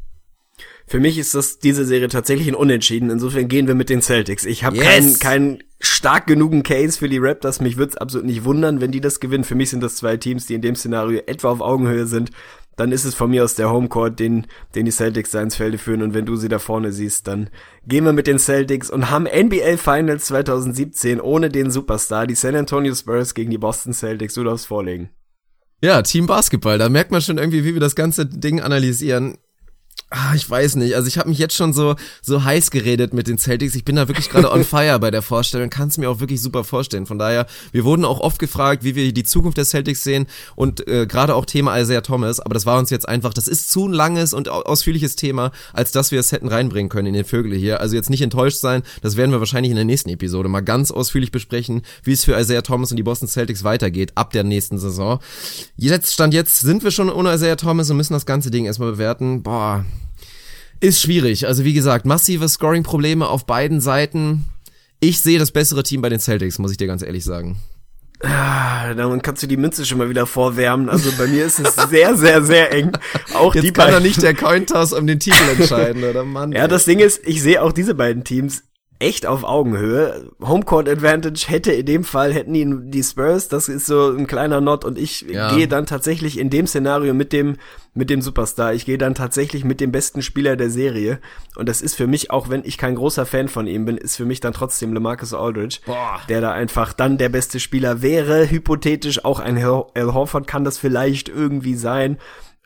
Für mich ist das diese Serie tatsächlich ein Unentschieden. Insofern gehen wir mit den Celtics. Ich habe Yes! keinen keinen stark genugen Case für die Raptors. Mich würde es absolut nicht wundern, wenn die das gewinnen. Für mich sind das zwei Teams, die in dem Szenario etwa auf Augenhöhe sind. Dann ist es von mir aus der Homecourt, den, den die Celtics da ins Felde führen. Und wenn du sie da vorne siehst, dann gehen wir mit den Celtics und haben NBA Finals 2017 ohne den Superstar, die San Antonio Spurs gegen die Boston Celtics. Du darfst vorlegen. Ja, Team Basketball, da merkt man schon irgendwie, wie wir das ganze Ding analysieren. Ah, ich weiß nicht. Also ich habe mich jetzt schon so so heiß geredet mit den Celtics. Ich bin da wirklich gerade on fire bei der Vorstellung. Kann es mir auch wirklich super vorstellen. Von daher, wir wurden auch oft gefragt, wie wir die Zukunft der Celtics sehen und äh, gerade auch Thema Isaiah Thomas. Aber das war uns jetzt einfach, das ist zu ein langes und au- ausführliches Thema, als dass wir es hätten reinbringen können in den Vögel hier. Also jetzt nicht enttäuscht sein. Das werden wir wahrscheinlich in der nächsten Episode mal ganz ausführlich besprechen, wie es für Isaiah Thomas und die Boston Celtics weitergeht ab der nächsten Saison. Jetzt stand jetzt sind wir schon ohne Isaiah Thomas und müssen das ganze Ding erstmal bewerten. Boah, ist schwierig. Also wie gesagt, massive Scoring-Probleme auf beiden Seiten. Ich sehe das bessere Team bei den Celtics, muss ich dir ganz ehrlich sagen. Ah, Dann kannst du die Münze schon mal wieder vorwärmen. Also bei mir ist es sehr, sehr, sehr eng. Auch Jetzt die kann doch nicht der Cointoss um den Titel entscheiden, oder Mann? Ja, das Ding ist, ich sehe auch diese beiden Teams echt auf Augenhöhe. Homecourt Advantage hätte in dem Fall, hätten ihn die Spurs, das ist so ein kleiner Not und ich Ja. gehe dann tatsächlich in dem Szenario mit dem, mit dem Superstar. Ich gehe dann tatsächlich mit dem besten Spieler der Serie und das ist für mich, auch wenn ich kein großer Fan von ihm bin, ist für mich dann trotzdem LeMarcus Aldridge, Boah. der da einfach dann der beste Spieler wäre. Hypothetisch auch ein Al Al Horford kann das vielleicht irgendwie sein.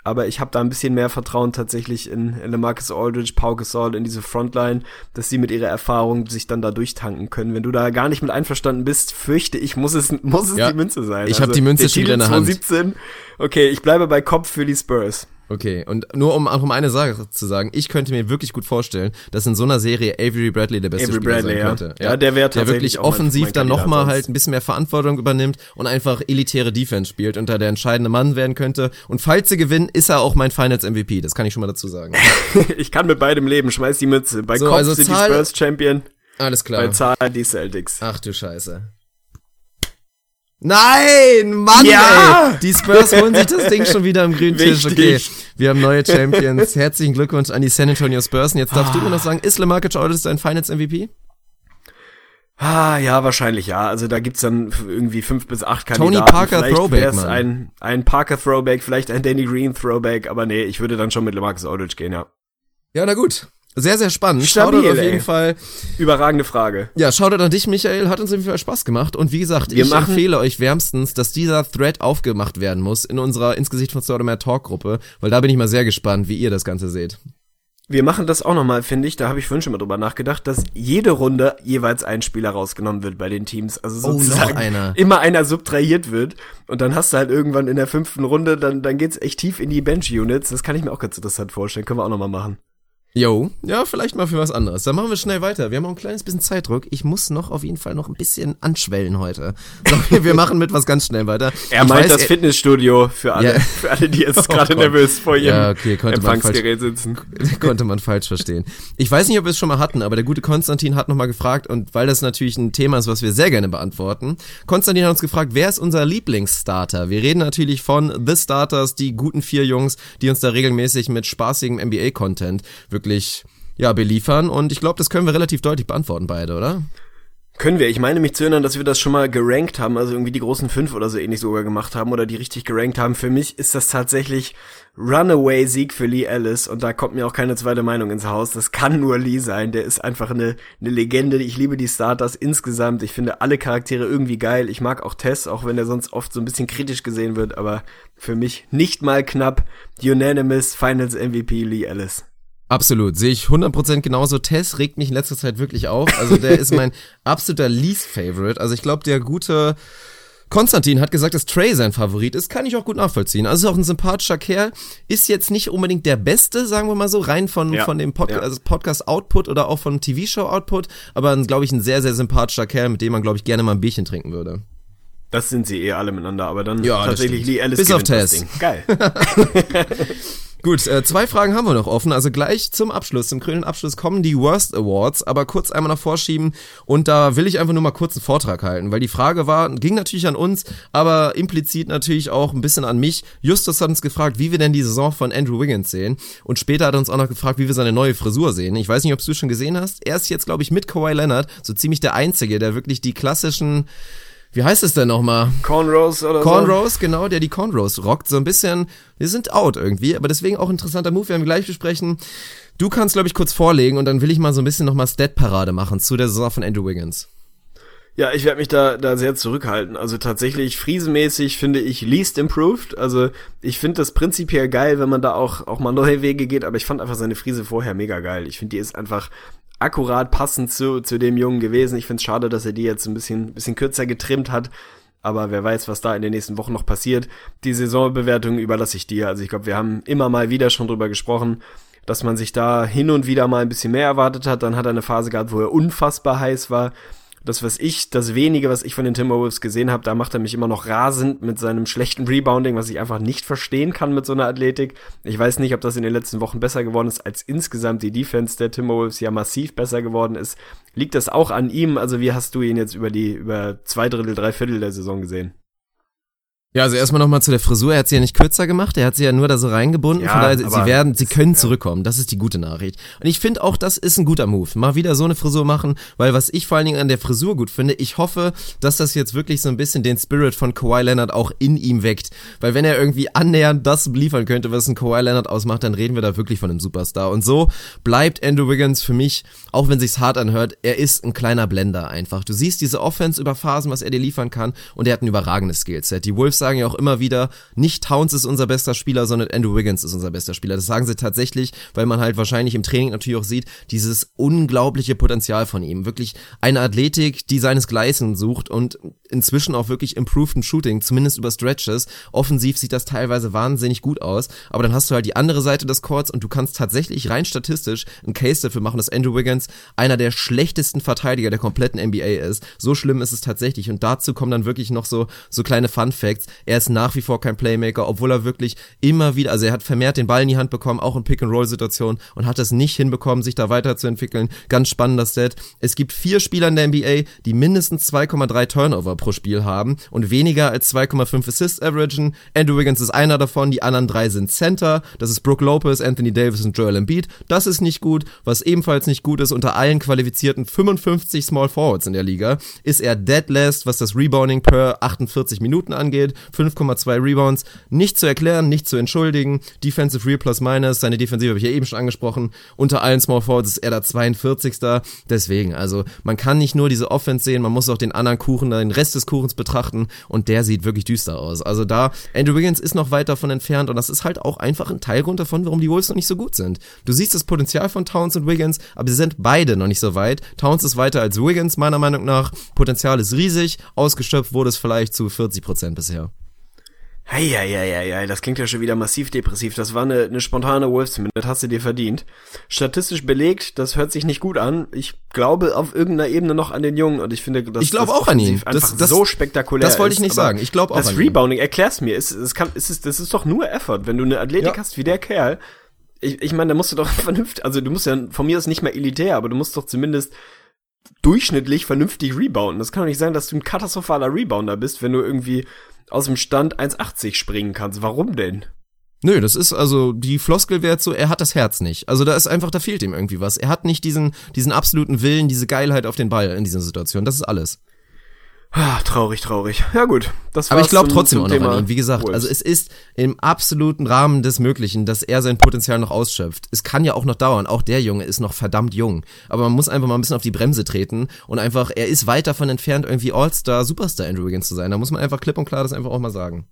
Aber ich habe da ein bisschen mehr Vertrauen tatsächlich in, in LeMarcus Aldridge, Pau Gasol, in diese Frontline, dass sie mit ihrer Erfahrung sich dann da durchtanken können. Wenn du da gar nicht mit einverstanden bist, fürchte ich, muss es, muss es Ja. die Münze sein. Also Ich hab die Münze schon wieder in der Hand. 2017, okay, ich bleibe bei Kopf für die Spurs. Okay, und nur um, auch um eine Sache zu sagen, ich könnte mir wirklich gut vorstellen, dass in so einer Serie Avery Bradley der beste Avery Spieler Bradley, sein ja. könnte. Ja, der wäre Der wirklich auch mein- offensiv mein dann nochmal halt ein bisschen mehr Verantwortung übernimmt und einfach elitäre Defense spielt und da der entscheidende Mann werden könnte. Und falls sie gewinnen, ist er auch mein Finals MVP. Das kann ich schon mal dazu sagen. ich kann mit beidem leben, schmeiß die Mütze. Bei So, Kopf also sind Zahl- die Spurs Champion, Alles klar. bei Zahl die Celtics. Ach du Scheiße. Nein, Mann, Ja! ey. Die Spurs holen sich das Ding schon wieder am grünen Tisch. Okay, wir haben neue Champions. Herzlichen Glückwunsch an die San Antonio Spurs. Und jetzt darfst du mir noch sagen, ist LeMarcus Aldridge dein Finals MVP? Ah, ja, wahrscheinlich ja. Also da gibt's dann irgendwie fünf bis acht Tony Kandidaten. Parker vielleicht Throwback, wär's Mann. ein, ein Parker Throwback, vielleicht ein Danny Green Throwback, aber nee, ich würde dann schon mit LeMarcus Aldridge gehen, ja. Ja, na gut. Sehr, sehr spannend. Stabil, Shoutout auf ey. jeden Fall. Überragende Frage. Ja, Shoutout an dich, Michael. Hat uns auf jeden Fall Spaß gemacht. Und wie gesagt, Wir ich machen- empfehle euch wärmstens, dass dieser Thread aufgemacht werden muss in unserer Insgesicht von Stoudemire Talk-Gruppe, weil da bin ich mal sehr gespannt, wie ihr das Ganze seht. Wir machen das auch nochmal, finde ich. Da habe ich vorhin schon mal drüber nachgedacht, dass jede Runde jeweils ein Spieler rausgenommen wird bei den Teams. Also Oh, sozusagen einer. immer einer subtrahiert wird. Und dann hast du halt irgendwann in der fünften Runde, dann, dann geht's echt tief in die Bench-Units. Das kann ich mir auch ganz interessant vorstellen. Können wir auch nochmal machen. Jo, ja, vielleicht mal für was anderes. Dann machen wir schnell weiter. Wir haben auch ein kleines bisschen Zeitdruck. Ich muss noch auf jeden Fall noch ein bisschen anschwellen heute. So, wir- machen mit was ganz schnell weiter. Er Ich meint weiß, das Fitnessstudio für alle, Ja. für alle, die jetzt Oh gerade Gott. nervös vor ihrem Ja, okay, konnte man Empfangsgerät sitzen. konnte man falsch verstehen. Ich weiß nicht, ob wir es schon mal hatten, aber der gute Konstantin hat nochmal gefragt und weil das natürlich ein Thema ist, was wir sehr gerne beantworten. Konstantin hat uns gefragt, wer ist unser Lieblingsstarter? Wir reden natürlich von The Starters, die guten vier Jungs, die uns da regelmäßig mit spaßigem NBA-Content wirklich ja, beliefern und ich glaube, das können wir relativ deutlich beantworten beide, oder? Können wir. Ich meine mich zu erinnern, dass wir das schon mal gerankt haben, also irgendwie die großen fünf oder so ähnlich sogar gemacht haben oder die richtig gerankt haben. Für mich ist das tatsächlich Runaway-Sieg für Lee Ellis und da kommt mir auch keine zweite Meinung ins Haus. Das kann nur Lee sein. Der ist einfach eine, eine Legende. Ich liebe die Starters insgesamt. Ich finde alle Charaktere irgendwie geil. Ich mag auch Tess, auch wenn er sonst oft so ein bisschen kritisch gesehen wird, aber für mich nicht mal knapp Unanimous Finals MVP Lee Ellis. Absolut, sehe ich 100% genauso. Tess regt mich in letzter Zeit wirklich auf. Also der ist mein absoluter Least Favorite. Also ich glaube, der gute Konstantin hat gesagt, dass Trey sein Favorit ist. Kann ich auch gut nachvollziehen. Also ist auch ein sympathischer Kerl. Ist jetzt nicht unbedingt der Beste, sagen wir mal so, rein von, Ja, von dem Pod ja. also Podcast-Output oder auch vom TV-Show-Output. Aber, glaube ich, ein sehr, sehr sympathischer Kerl, mit dem man, glaube ich, gerne mal ein Bierchen trinken würde. Das sind sie eh alle miteinander, aber dann Ja, tatsächlich. Lee Ellis Bis auf Tess. Geil. Gut, äh, zwei Fragen haben wir noch offen. Also gleich zum Abschluss, zum krönenden Abschluss kommen die Worst Awards, aber kurz einmal nach vorschieben und da will ich einfach nur mal kurz einen Vortrag halten, weil die Frage war, ging natürlich an uns, aber implizit natürlich auch ein bisschen an mich. Justus hat uns gefragt, wie wir denn die Saison von Andrew Wiggins sehen und später hat er uns auch noch gefragt, wie wir seine neue Frisur sehen. Ich weiß nicht, ob du schon gesehen hast. Er ist jetzt, glaube ich, mit Kawhi Leonard so ziemlich der Einzige, der wirklich die klassischen wie heißt es denn nochmal? Cornrows oder so. Cornrows, genau, der die Cornrows rockt. So ein bisschen, wir sind out irgendwie, aber deswegen auch interessanter Move, werden wir gleich besprechen. Du kannst, glaube ich, kurz vorlegen und dann will ich mal so ein bisschen nochmal Stat-Parade machen zu der Saison von Andrew Wiggins. Ja, ich werde mich da, da sehr zurückhalten. Also tatsächlich friesenmäßig finde ich least improved. Also ich finde das prinzipiell geil, wenn man da auch, auch mal neue Wege geht, aber ich fand einfach seine Friese vorher mega geil. Ich finde, die ist einfach akkurat passend zu, zu dem Jungen gewesen. Ich finde es schade, dass er die jetzt ein bisschen, bisschen kürzer getrimmt hat. Aber wer weiß, was da in den nächsten Wochen noch passiert. Die Saisonbewertung überlasse ich dir. Also ich glaube, wir haben immer mal wieder schon drüber gesprochen, dass man sich da hin und wieder mal ein bisschen mehr erwartet hat. Dann hat er eine Phase gehabt, wo er unfassbar heiß war. Das, was ich, das wenige, was ich von den Timberwolves gesehen habe, da macht er mich immer noch rasend mit seinem schlechten Rebounding, was ich einfach nicht verstehen kann mit so einer Athletik. Ich weiß nicht, ob das in den letzten Wochen besser geworden ist, als insgesamt die Defense der Timberwolves ja massiv besser geworden ist. Liegt das auch an ihm? Also wie hast du ihn jetzt über die, über zwei Drittel, drei Viertel der Saison gesehen? Ja, also erstmal nochmal zu der Frisur. Er hat sie ja nicht kürzer gemacht, er hat sie ja nur da so reingebunden. Ja, Von daher, sie werden, sie können zurückkommen. Das ist die gute Nachricht. Und ich finde auch, das ist ein guter Move. Mal wieder so eine Frisur machen, weil was ich vor allen Dingen an der Frisur gut finde, ich hoffe, dass das jetzt wirklich so ein bisschen den Spirit von Kawhi Leonard auch in ihm weckt. Weil wenn er irgendwie annähernd das liefern könnte, was ein Kawhi Leonard ausmacht, dann reden wir da wirklich von einem Superstar. Und so bleibt Andrew Wiggins für mich, auch wenn sich's hart anhört, er ist ein kleiner Blender einfach. Du siehst diese Offense über Phasen, was er dir liefern kann und er hat ein überragendes Skillset. Die Wolves sagen ja auch immer wieder, nicht Towns ist unser bester Spieler, sondern Andrew Wiggins ist unser bester Spieler. Das sagen sie tatsächlich, weil man halt wahrscheinlich im Training natürlich auch sieht, dieses unglaubliche Potenzial von ihm. Wirklich eine Athletik, die seinesgleichen sucht und inzwischen auch wirklich improved Shooting, zumindest über Stretches. Offensiv sieht das teilweise wahnsinnig gut aus, aber dann hast du halt die andere Seite des Courts und du kannst tatsächlich rein statistisch einen Case dafür machen, dass Andrew Wiggins einer der schlechtesten Verteidiger der kompletten NBA ist. So schlimm ist es tatsächlich und dazu kommen dann wirklich noch so, so kleine Fun Facts. Er ist nach wie vor kein Playmaker, obwohl er wirklich immer wieder, also er hat vermehrt den Ball in die Hand bekommen, auch in Pick-and-Roll-Situationen und hat es nicht hinbekommen, sich da weiterzuentwickeln. Ganz spannender Stat. Es gibt vier Spieler in der NBA, die mindestens 2,3 Turnover pro Spiel haben und weniger als 2,5 Assists averagen. Andrew Wiggins ist einer davon, die anderen drei sind Center. Das ist Brooke Lopez, Anthony Davis und Joel Embiid. Das ist nicht gut. Was ebenfalls nicht gut ist, unter allen qualifizierten 55 Small Forwards in der Liga, ist er dead last, was das Rebounding per 48 Minuten angeht. 5,2 Rebounds. Nicht zu erklären, nicht zu entschuldigen. Defensive Real Plus Minus, seine Defensive habe ich ja eben schon angesprochen. Unter allen Small Forwards ist er der 42. Deswegen, also man kann nicht nur diese Offense sehen, man muss auch den anderen Kuchen, den Rest des Kuchens betrachten und der sieht wirklich düster aus. Also da, Andrew Wiggins ist noch weit davon entfernt und das ist halt auch einfach ein Teilgrund davon, warum die Wolves noch nicht so gut sind. Du siehst das Potenzial von Towns und Wiggins, aber sie sind beide noch nicht so weit. Towns ist weiter als Wiggins, meiner Meinung nach. Potenzial ist riesig, ausgeschöpft wurde es vielleicht zu 40 Prozent bisher. Heieieiei, das klingt ja schon wieder massiv depressiv. Das war eine, eine spontane wolves das hast du dir verdient. Statistisch belegt, das hört sich nicht gut an. Ich glaube auf irgendeiner Ebene noch an den Jungen und ich finde, dass ich glaube das auch an ihn. Das, das, so spektakulär Das wollte ich nicht ist, sagen. Ich glaube auch das an Rebounding, ihn. erklär's mir. Es, es kann, es ist, das ist doch nur Effort. Wenn du eine Athletik ja. hast wie der Kerl, ich, ich meine, da musst du doch vernünftig, also du musst ja, von mir ist nicht mehr elitär, aber du musst doch zumindest durchschnittlich vernünftig rebounden. Das kann doch nicht sein, dass du ein katastrophaler Rebounder bist, wenn du irgendwie aus dem Stand 1,80 springen kannst. Warum denn? Nö, das ist also die Floskel wäre so, er hat das Herz nicht. Also da ist einfach, da fehlt ihm irgendwie was. Er hat nicht diesen diesen absoluten Willen, diese Geilheit auf den Ball in dieser Situation. Das ist alles. Ah, traurig, traurig. Ja gut, das Aber ich glaube trotzdem auch noch Thema an ihn. Wie gesagt, Wolves. also es ist im absoluten Rahmen des Möglichen, dass er sein Potenzial noch ausschöpft. Es kann ja auch noch dauern. Auch der Junge ist noch verdammt jung. Aber man muss einfach mal ein bisschen auf die Bremse treten und einfach, er ist weit davon entfernt, irgendwie All-Star, Superstar Andrew Wiggins zu sein. Da muss man einfach klipp und klar das einfach auch mal sagen.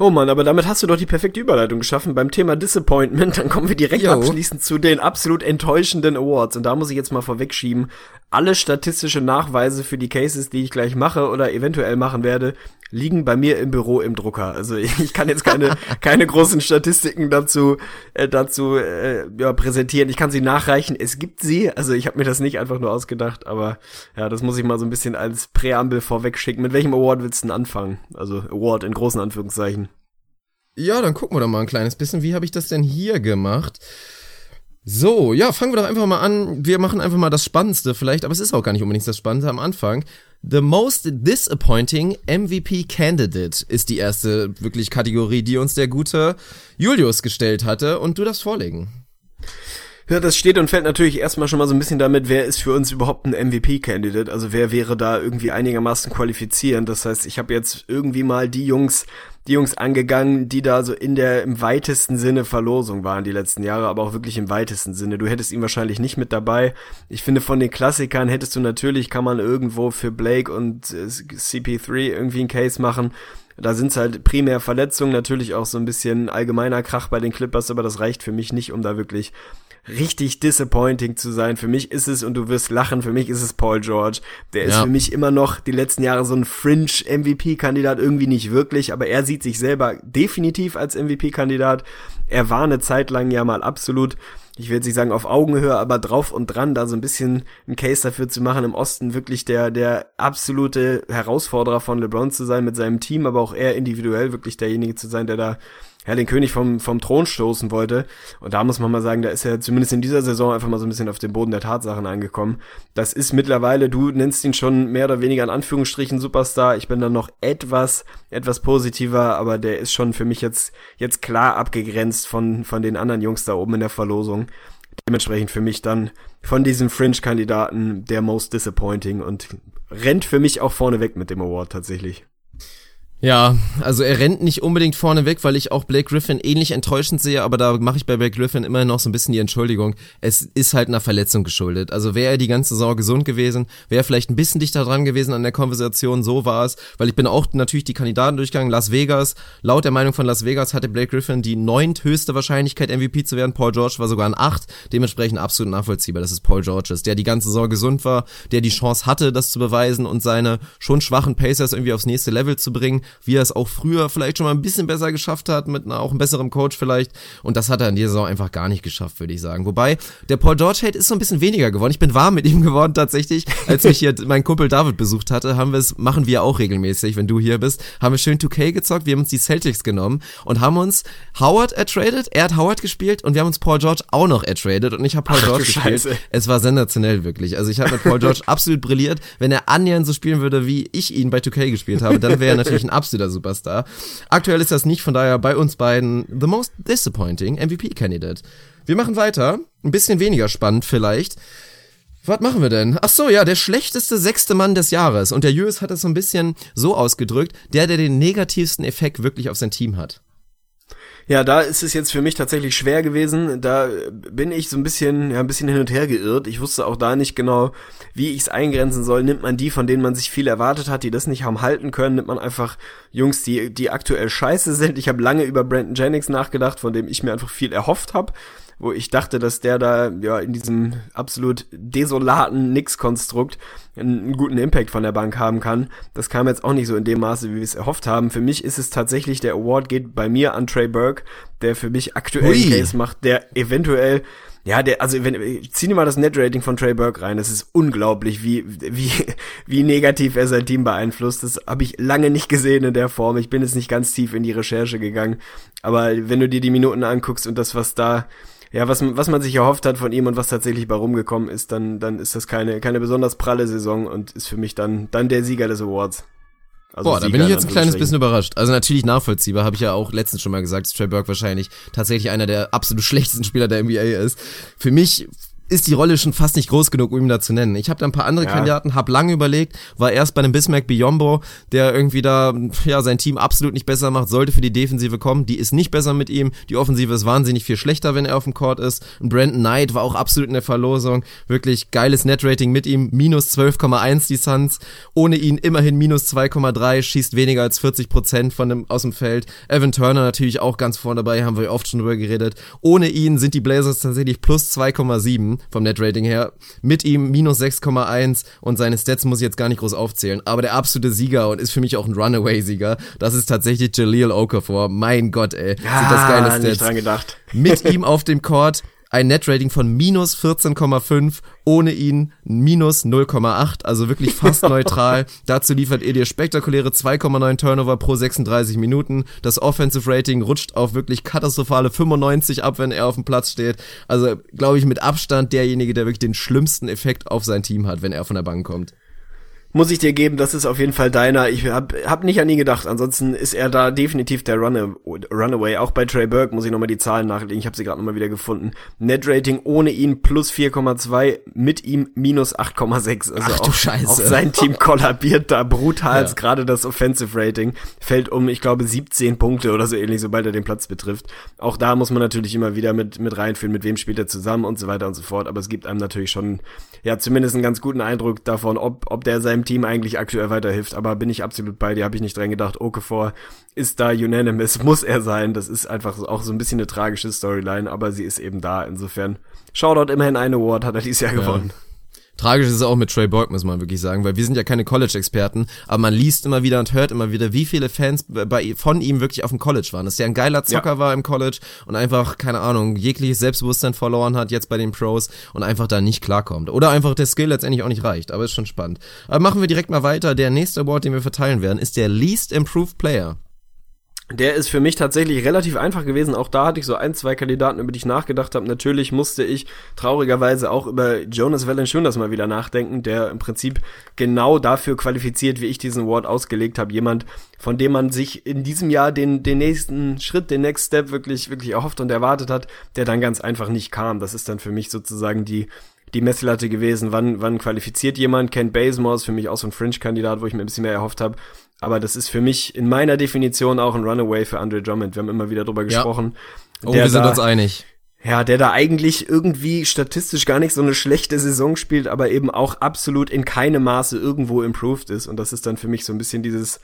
Oh Mann, aber damit hast du doch die perfekte Überleitung geschaffen beim Thema Disappointment. Dann kommen wir direkt Yo. abschließend zu den absolut enttäuschenden Awards. Und da muss ich jetzt mal vorwegschieben, alle statistische Nachweise für die Cases, die ich gleich mache oder eventuell machen werde, liegen bei mir im Büro im Drucker. Also ich kann jetzt keine keine großen Statistiken dazu äh, dazu äh, ja, präsentieren. Ich kann sie nachreichen. Es gibt sie. Also ich habe mir das nicht einfach nur ausgedacht, aber ja, das muss ich mal so ein bisschen als Präambel vorwegschicken. Mit welchem Award willst du denn anfangen? Also Award in großen Anführungszeichen. Ja, dann gucken wir doch mal ein kleines bisschen. Wie habe ich das denn hier gemacht? So, ja, fangen wir doch einfach mal an. Wir machen einfach mal das Spannendste vielleicht, aber es ist auch gar nicht unbedingt das Spannendste am Anfang. The most disappointing MVP candidate ist die erste wirklich Kategorie, die uns der gute Julius gestellt hatte und du das vorlegen. Ja, das steht und fällt natürlich erstmal schon mal so ein bisschen damit, wer ist für uns überhaupt ein MVP-Candidate? Also wer wäre da irgendwie einigermaßen qualifizierend? Das heißt, ich habe jetzt irgendwie mal die Jungs die Jungs angegangen, die da so in der im weitesten Sinne Verlosung waren die letzten Jahre, aber auch wirklich im weitesten Sinne. Du hättest ihn wahrscheinlich nicht mit dabei. Ich finde, von den Klassikern hättest du natürlich, kann man irgendwo für Blake und äh, CP3 irgendwie einen Case machen. Da sind es halt primär Verletzungen, natürlich auch so ein bisschen allgemeiner Krach bei den Clippers, aber das reicht für mich nicht, um da wirklich richtig disappointing zu sein. Für mich ist es, und du wirst lachen, für mich ist es Paul George. Der ist ja. für mich immer noch die letzten Jahre so ein Fringe-MVP-Kandidat, irgendwie nicht wirklich, aber er sieht sich selber definitiv als MVP-Kandidat. Er war eine Zeit lang ja mal absolut ich will jetzt nicht sagen auf Augenhöhe, aber drauf und dran, da so ein bisschen ein Case dafür zu machen, im Osten wirklich der, der absolute Herausforderer von LeBron zu sein mit seinem Team, aber auch er individuell wirklich derjenige zu sein, der da ja, den König vom, vom Thron stoßen wollte. Und da muss man mal sagen, da ist er zumindest in dieser Saison einfach mal so ein bisschen auf den Boden der Tatsachen angekommen. Das ist mittlerweile, du nennst ihn schon mehr oder weniger in Anführungsstrichen Superstar. Ich bin dann noch etwas, etwas positiver, aber der ist schon für mich jetzt, jetzt klar abgegrenzt von, von den anderen Jungs da oben in der Verlosung. Dementsprechend für mich dann von diesen Fringe-Kandidaten der most disappointing und rennt für mich auch vorne weg mit dem Award tatsächlich. Ja, also er rennt nicht unbedingt vorne weg, weil ich auch Blake Griffin ähnlich enttäuschend sehe, aber da mache ich bei Blake Griffin immer noch so ein bisschen die Entschuldigung. Es ist halt einer Verletzung geschuldet. Also wäre er die ganze Saison gesund gewesen, wäre vielleicht ein bisschen dichter dran gewesen an der Konversation, so war es, weil ich bin auch natürlich die Kandidaten durchgegangen. Las Vegas, laut der Meinung von Las Vegas hatte Blake Griffin die neunthöchste Wahrscheinlichkeit MVP zu werden. Paul George war sogar ein acht, dementsprechend absolut nachvollziehbar, dass es Paul George ist, der die ganze Saison gesund war, der die Chance hatte, das zu beweisen und seine schon schwachen Pacers irgendwie aufs nächste Level zu bringen wie er es auch früher vielleicht schon mal ein bisschen besser geschafft hat, mit einer, auch einem besseren Coach vielleicht. Und das hat er in dieser Saison einfach gar nicht geschafft, würde ich sagen. Wobei, der Paul George Hate ist so ein bisschen weniger geworden. Ich bin warm mit ihm geworden tatsächlich. Als mich hier mein Kumpel David besucht hatte, haben wir es, machen wir auch regelmäßig, wenn du hier bist, haben wir schön 2K gezockt, wir haben uns die Celtics genommen und haben uns Howard ertradet, er hat Howard gespielt und wir haben uns Paul George auch noch ertradet und ich habe Paul Ach, George gespielt. Scheiße. Es war sensationell wirklich. Also ich habe mit Paul George absolut brilliert. Wenn er annähernd so spielen würde, wie ich ihn bei 2K gespielt habe, dann wäre er natürlich ein absoluter Superstar. Aktuell ist das nicht, von daher bei uns beiden the most disappointing MVP-Candidate. Wir machen weiter. Ein bisschen weniger spannend vielleicht. Was machen wir denn? Ach so, ja, der schlechteste sechste Mann des Jahres. Und der Jös hat es so ein bisschen so ausgedrückt, der, der den negativsten Effekt wirklich auf sein Team hat. Ja, da ist es jetzt für mich tatsächlich schwer gewesen. Da bin ich so ein bisschen, ja, ein bisschen hin und her geirrt. Ich wusste auch da nicht genau, wie ich es eingrenzen soll. Nimmt man die, von denen man sich viel erwartet hat, die das nicht haben halten können? Nimmt man einfach Jungs, die, die aktuell scheiße sind? Ich habe lange über Brandon Jennings nachgedacht, von dem ich mir einfach viel erhofft habe wo ich dachte, dass der da ja in diesem absolut desolaten Nix-Konstrukt einen guten Impact von der Bank haben kann. Das kam jetzt auch nicht so in dem Maße, wie wir es erhofft haben. Für mich ist es tatsächlich, der Award geht bei mir an Trey Burke, der für mich aktuell einen Case macht, der eventuell ja, der, also wenn, zieh dir mal das Net-Rating von Trey Burke rein. Es ist unglaublich, wie, wie, wie negativ er sein Team beeinflusst. Das habe ich lange nicht gesehen in der Form. Ich bin jetzt nicht ganz tief in die Recherche gegangen. Aber wenn du dir die Minuten anguckst und das, was da ja, was, was man sich erhofft hat von ihm und was tatsächlich bei rumgekommen ist, dann, dann ist das keine, keine besonders pralle Saison und ist für mich dann, dann der Sieger des Awards. Also Boah, da bin ich jetzt ein kleines bisschen überrascht. Also natürlich nachvollziehbar, habe ich ja auch letztens schon mal gesagt, dass Trey Burke wahrscheinlich tatsächlich einer der absolut schlechtesten Spieler der NBA ist. Für mich ist die Rolle schon fast nicht groß genug, um ihn da zu nennen. Ich habe da ein paar andere ja. Kandidaten, habe lange überlegt, war erst bei einem Bismarck Biombo, der irgendwie da ja sein Team absolut nicht besser macht, sollte für die Defensive kommen. Die ist nicht besser mit ihm. Die Offensive ist wahnsinnig viel schlechter, wenn er auf dem Court ist. Und Brandon Knight war auch absolut in der Verlosung. Wirklich geiles Netrating mit ihm. Minus 12,1 die Suns. Ohne ihn immerhin minus 2,3, schießt weniger als 40 Prozent von dem, aus dem Feld. Evan Turner natürlich auch ganz vorne dabei, haben wir oft schon drüber geredet. Ohne ihn sind die Blazers tatsächlich plus 2,7 vom Netrating her. Mit ihm minus 6,1 und seine Stats muss ich jetzt gar nicht groß aufzählen. Aber der absolute Sieger und ist für mich auch ein Runaway-Sieger, das ist tatsächlich Jaleel Okafor. Mein Gott, ey. Ja, sind das geile Stats. Nicht dran gedacht. Mit ihm auf dem Court ein Netrating von minus 14,5, ohne ihn minus 0,8, also wirklich fast neutral. Dazu liefert er dir spektakuläre 2,9 Turnover pro 36 Minuten. Das Offensive Rating rutscht auf wirklich katastrophale 95 ab, wenn er auf dem Platz steht. Also, glaube ich, mit Abstand derjenige, der wirklich den schlimmsten Effekt auf sein Team hat, wenn er von der Bank kommt muss ich dir geben, das ist auf jeden Fall deiner. Ich hab, hab nicht an ihn gedacht. Ansonsten ist er da definitiv der Runne, Runaway. Auch bei Trey Burke muss ich nochmal die Zahlen nachlegen. Ich habe sie gerade nochmal wieder gefunden. Net Rating ohne ihn plus 4,2, mit ihm minus 8,6. Also Ach du auch, Scheiße. auch sein Team kollabiert da brutal. Ja. Gerade das Offensive Rating fällt um, ich glaube, 17 Punkte oder so ähnlich, sobald er den Platz betrifft. Auch da muss man natürlich immer wieder mit, mit reinführen, mit wem spielt er zusammen und so weiter und so fort. Aber es gibt einem natürlich schon, ja, zumindest einen ganz guten Eindruck davon, ob, ob der sein seinem Team eigentlich aktuell weiterhilft. Aber bin ich absolut bei dir, habe ich nicht dran gedacht. Okafor ist da unanimous, muss er sein. Das ist einfach auch so ein bisschen eine tragische Storyline, aber sie ist eben da. Insofern, Shoutout immerhin ein Award, hat er dieses Jahr ja. gewonnen. Tragisch ist es auch mit Trey Burke, muss man wirklich sagen, weil wir sind ja keine College-Experten, aber man liest immer wieder und hört immer wieder, wie viele Fans bei, von ihm wirklich auf dem College waren. Dass der ein geiler Zocker ja. war im College und einfach, keine Ahnung, jegliches Selbstbewusstsein verloren hat jetzt bei den Pros und einfach da nicht klarkommt. Oder einfach der Skill letztendlich auch nicht reicht, aber ist schon spannend. Aber machen wir direkt mal weiter. Der nächste Award, den wir verteilen werden, ist der Least Improved Player. Der ist für mich tatsächlich relativ einfach gewesen. Auch da hatte ich so ein, zwei Kandidaten, über die ich nachgedacht habe. Natürlich musste ich traurigerweise auch über Jonas Valanciunas mal wieder nachdenken, der im Prinzip genau dafür qualifiziert, wie ich diesen Award ausgelegt habe. Jemand, von dem man sich in diesem Jahr den, den nächsten Schritt, den Next Step wirklich, wirklich erhofft und erwartet hat, der dann ganz einfach nicht kam. Das ist dann für mich sozusagen die die Messlatte gewesen, wann, wann qualifiziert jemand. Kent Bazemore ist für mich auch so ein Fringe-Kandidat, wo ich mir ein bisschen mehr erhofft habe. Aber das ist für mich in meiner Definition auch ein Runaway für Andre Drummond. Wir haben immer wieder drüber gesprochen. Ja. Oh, wir sind da, uns einig. Ja, der da eigentlich irgendwie statistisch gar nicht so eine schlechte Saison spielt, aber eben auch absolut in keinem Maße irgendwo improved ist. Und das ist dann für mich so ein bisschen dieses,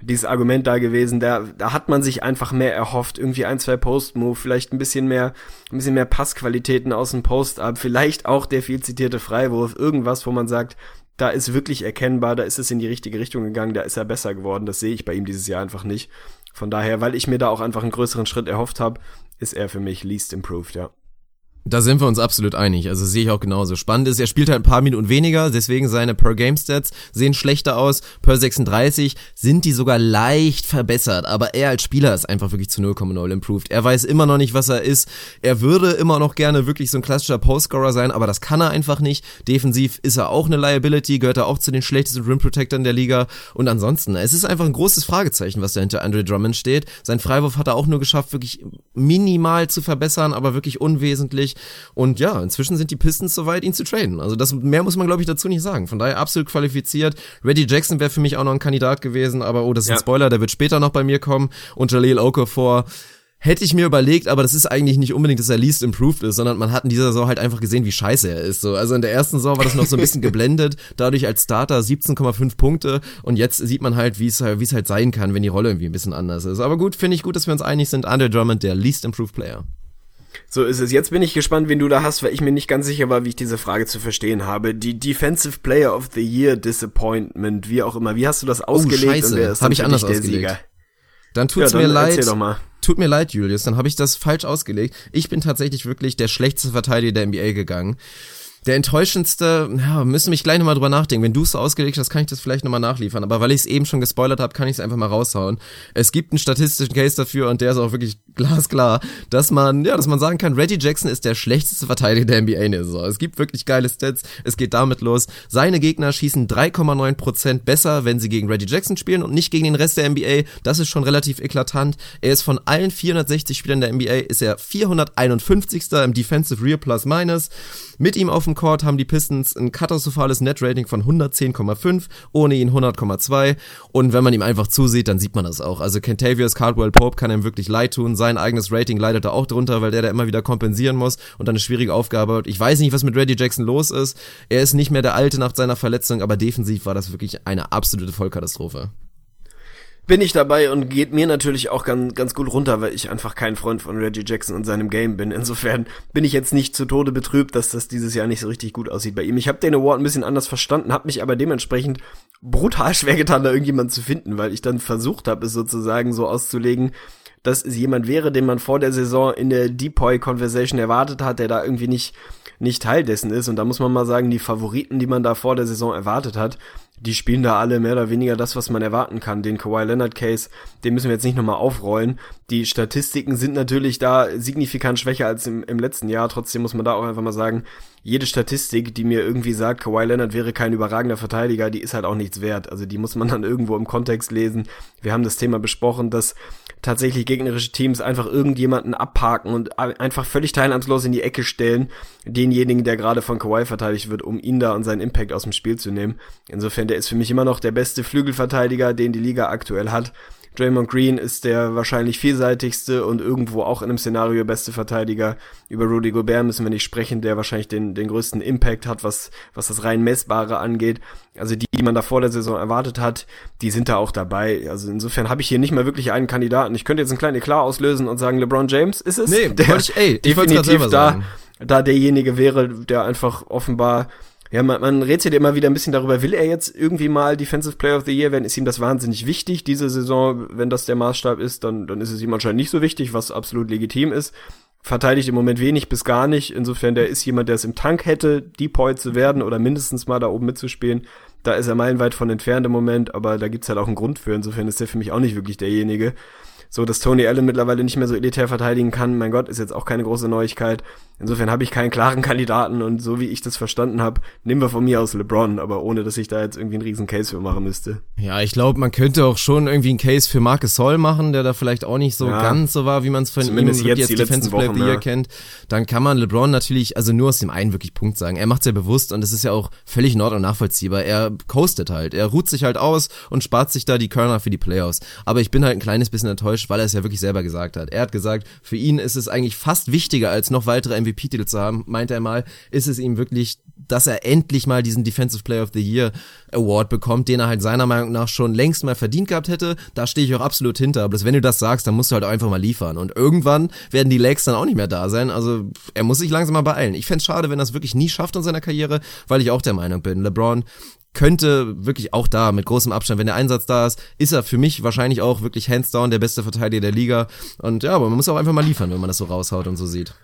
dieses Argument da gewesen, da, da hat man sich einfach mehr erhofft, irgendwie ein, zwei Post-Move, vielleicht ein bisschen mehr, ein bisschen mehr Passqualitäten aus dem Post-Up, vielleicht auch der viel zitierte Freiwurf, irgendwas, wo man sagt, da ist wirklich erkennbar, da ist es in die richtige Richtung gegangen, da ist er besser geworden. Das sehe ich bei ihm dieses Jahr einfach nicht. Von daher, weil ich mir da auch einfach einen größeren Schritt erhofft habe, ist er für mich least improved, ja. Da sind wir uns absolut einig. Also sehe ich auch genauso. Spannend ist, er spielt halt ein paar Minuten weniger, deswegen seine Per-Game-Stats sehen schlechter aus. Per 36 sind die sogar leicht verbessert, aber er als Spieler ist einfach wirklich zu 0,0 improved. Er weiß immer noch nicht, was er ist. Er würde immer noch gerne wirklich so ein klassischer Postscorer sein, aber das kann er einfach nicht. Defensiv ist er auch eine Liability, gehört er auch zu den schlechtesten Rim Protectors der Liga. Und ansonsten, es ist einfach ein großes Fragezeichen, was da hinter Andre Drummond steht. Sein Freiwurf hat er auch nur geschafft, wirklich minimal zu verbessern, aber wirklich unwesentlich. Und ja, inzwischen sind die Pistons soweit, ihn zu traden. Also das mehr muss man, glaube ich, dazu nicht sagen. Von daher absolut qualifiziert. Reggie Jackson wäre für mich auch noch ein Kandidat gewesen, aber oh, das ist Ja. ein Spoiler, der wird später noch bei mir kommen. Und Jaleel Okafor Hätte ich mir überlegt, aber das ist eigentlich nicht unbedingt, dass er least improved ist, sondern man hat in dieser Saison halt einfach gesehen, wie scheiße er ist. So, also in der ersten Saison war das noch so ein bisschen geblendet, dadurch als Starter 17,5 Punkte und jetzt sieht man halt, wie es halt, wie es halt sein kann, wenn die Rolle irgendwie ein bisschen anders ist. Aber gut, finde ich gut, dass wir uns einig sind. Andre Drummond, der least improved Player. So ist es. Jetzt bin ich gespannt, wen du da hast, weil ich mir nicht ganz sicher war, wie ich diese Frage zu verstehen habe. Die Defensive Player of the Year Disappointment, wie auch immer. Wie hast du das ausgelegt? Oh, scheiße. und wer ist Hab dann ich anders ausgelegt. Sieger? Dann tut's Ja, dann mir leid. Tut mir leid, Julius, dann habe ich das falsch ausgelegt. Ich bin tatsächlich wirklich der schlechteste Verteidiger der NBA gegangen. Der enttäuschendste, ja, müssen mich gleich nochmal drüber nachdenken. Wenn du es so ausgelegt hast, kann ich das vielleicht nochmal nachliefern. Aber weil ich es eben schon gespoilert habe, kann ich es einfach mal raushauen. Es gibt einen statistischen Case dafür und der ist auch wirklich glasklar, dass man, ja, dass man sagen kann, Reggie Jackson ist der schlechteste Verteidiger der NBA in der Saison. Es gibt wirklich geile Stats. Es geht damit los. Seine Gegner schießen 3,9% besser, wenn sie gegen Reggie Jackson spielen und nicht gegen den Rest der NBA. Das ist schon relativ eklatant. Er ist von allen 460 Spielern der NBA ist er 451. im Defensive Real Plus Minus. Mit ihm auf dem Court haben die Pistons ein katastrophales Net-Rating von 110,5, ohne ihn 100,2. Und wenn man ihm einfach zusieht, dann sieht man das auch. Also Kentavious Caldwell Pope kann ihm wirklich leid tun. Sein eigenes Rating leidet da auch drunter, weil der da immer wieder kompensieren muss und dann eine schwierige Aufgabe hat. Ich weiß nicht, was mit Reggie Jackson los ist. Er ist nicht mehr der Alte nach seiner Verletzung, aber defensiv war das wirklich eine absolute Vollkatastrophe. Bin ich dabei und geht mir natürlich auch ganz, ganz gut runter, weil ich einfach kein Freund von Reggie Jackson und seinem Game bin. Insofern bin ich jetzt nicht zu Tode betrübt, dass das dieses Jahr nicht so richtig gut aussieht bei ihm. Ich habe den Award ein bisschen anders verstanden, habe mich aber dementsprechend brutal schwer getan, da irgendjemand zu finden, weil ich dann versucht habe, es sozusagen so auszulegen, dass es jemand wäre, den man vor der Saison in der Depoy Conversation erwartet hat, der da irgendwie nicht nicht Teil dessen ist. Und da muss man mal sagen, die Favoriten, die man da vor der Saison erwartet hat, die spielen da alle mehr oder weniger das, was man erwarten kann. Den Kawhi Leonard Case, den müssen wir jetzt nicht nochmal aufrollen. Die Statistiken sind natürlich da signifikant schwächer als im, im letzten Jahr. Trotzdem muss man da auch einfach mal sagen, jede Statistik, die mir irgendwie sagt, Kawhi Leonard wäre kein überragender Verteidiger, die ist halt auch nichts wert. Also die muss man dann irgendwo im Kontext lesen. Wir haben das Thema besprochen, dass tatsächlich gegnerische Teams einfach irgendjemanden abparken und einfach völlig teilnahmslos in die Ecke stellen, denjenigen, der gerade von Kawhi verteidigt wird, um ihn da und seinen Impact aus dem Spiel zu nehmen. Insofern, der ist für mich immer noch der beste Flügelverteidiger, den die Liga aktuell hat. Draymond Green ist der wahrscheinlich vielseitigste und irgendwo auch in einem Szenario beste Verteidiger. Über Rudy Gobert müssen wir nicht sprechen, der wahrscheinlich den, den größten Impact hat, was, was das rein Messbare angeht. Also die, die man da vor der Saison erwartet hat, die sind da auch dabei. Also insofern habe ich hier nicht mal wirklich einen Kandidaten. Ich könnte jetzt einen kleinen Eklat auslösen und sagen, LeBron James ist es. Nee, der ich- ey, definitiv da, sagen. da derjenige wäre, der einfach offenbar ja, man, man rätselt immer wieder ein bisschen darüber, will er jetzt irgendwie mal Defensive Player of the Year werden? Ist ihm das wahnsinnig wichtig, diese Saison, wenn das der Maßstab ist, dann, dann ist es ihm anscheinend nicht so wichtig, was absolut legitim ist. Verteidigt im Moment wenig bis gar nicht. Insofern, der ist jemand, der es im Tank hätte, Depoy zu werden oder mindestens mal da oben mitzuspielen. Da ist er meilenweit von entfernt im Moment, aber da gibt's halt auch einen Grund für. Insofern ist der für mich auch nicht wirklich derjenige. So, dass Tony Allen mittlerweile nicht mehr so elitär verteidigen kann, mein Gott, ist jetzt auch keine große Neuigkeit. Insofern habe ich keinen klaren Kandidaten und so wie ich das verstanden habe, nehmen wir von mir aus LeBron, aber ohne, dass ich da jetzt irgendwie einen riesen Case für machen müsste. Ja, ich glaube, man könnte auch schon irgendwie einen Case für Marcus Sol machen, der da vielleicht auch nicht so Ja. ganz so war, wie man es von ihm Zumindest wirklich jetzt als die Defensive Player of the Wochen, Year ja. kennt. Dann kann man LeBron natürlich, also nur aus dem einen wirklich Punkt sagen. Er macht es ja bewusst und es ist ja auch völlig in Ordnung nachvollziehbar. Er coastet halt, er ruht sich halt aus und spart sich da die Körner für die Playoffs. Aber ich bin halt ein kleines bisschen enttäuscht, weil er es ja wirklich selber gesagt hat. Er hat gesagt, für ihn ist es eigentlich fast wichtiger, als noch weitere MVP-Titel zu haben, meinte er mal, ist es ihm wirklich, dass er endlich mal diesen Defensive Player of the Year Award bekommt, den er halt seiner Meinung nach schon längst mal verdient gehabt hätte. Da stehe ich auch absolut hinter. Aber wenn du das sagst, dann musst du halt auch einfach mal liefern. Und irgendwann werden die Legs dann auch nicht mehr da sein. Also er muss sich langsam mal beeilen. Ich fänd's schade, wenn er es wirklich nie schafft in seiner Karriere, weil ich auch der Meinung bin, LeBron könnte wirklich auch da mit großem Abstand, wenn der Einsatz da ist, ist er für mich wahrscheinlich auch wirklich hands down der beste Verteidiger der Liga. Und ja, aber man muss auch einfach mal liefern, wenn man das so raushaut und so sieht.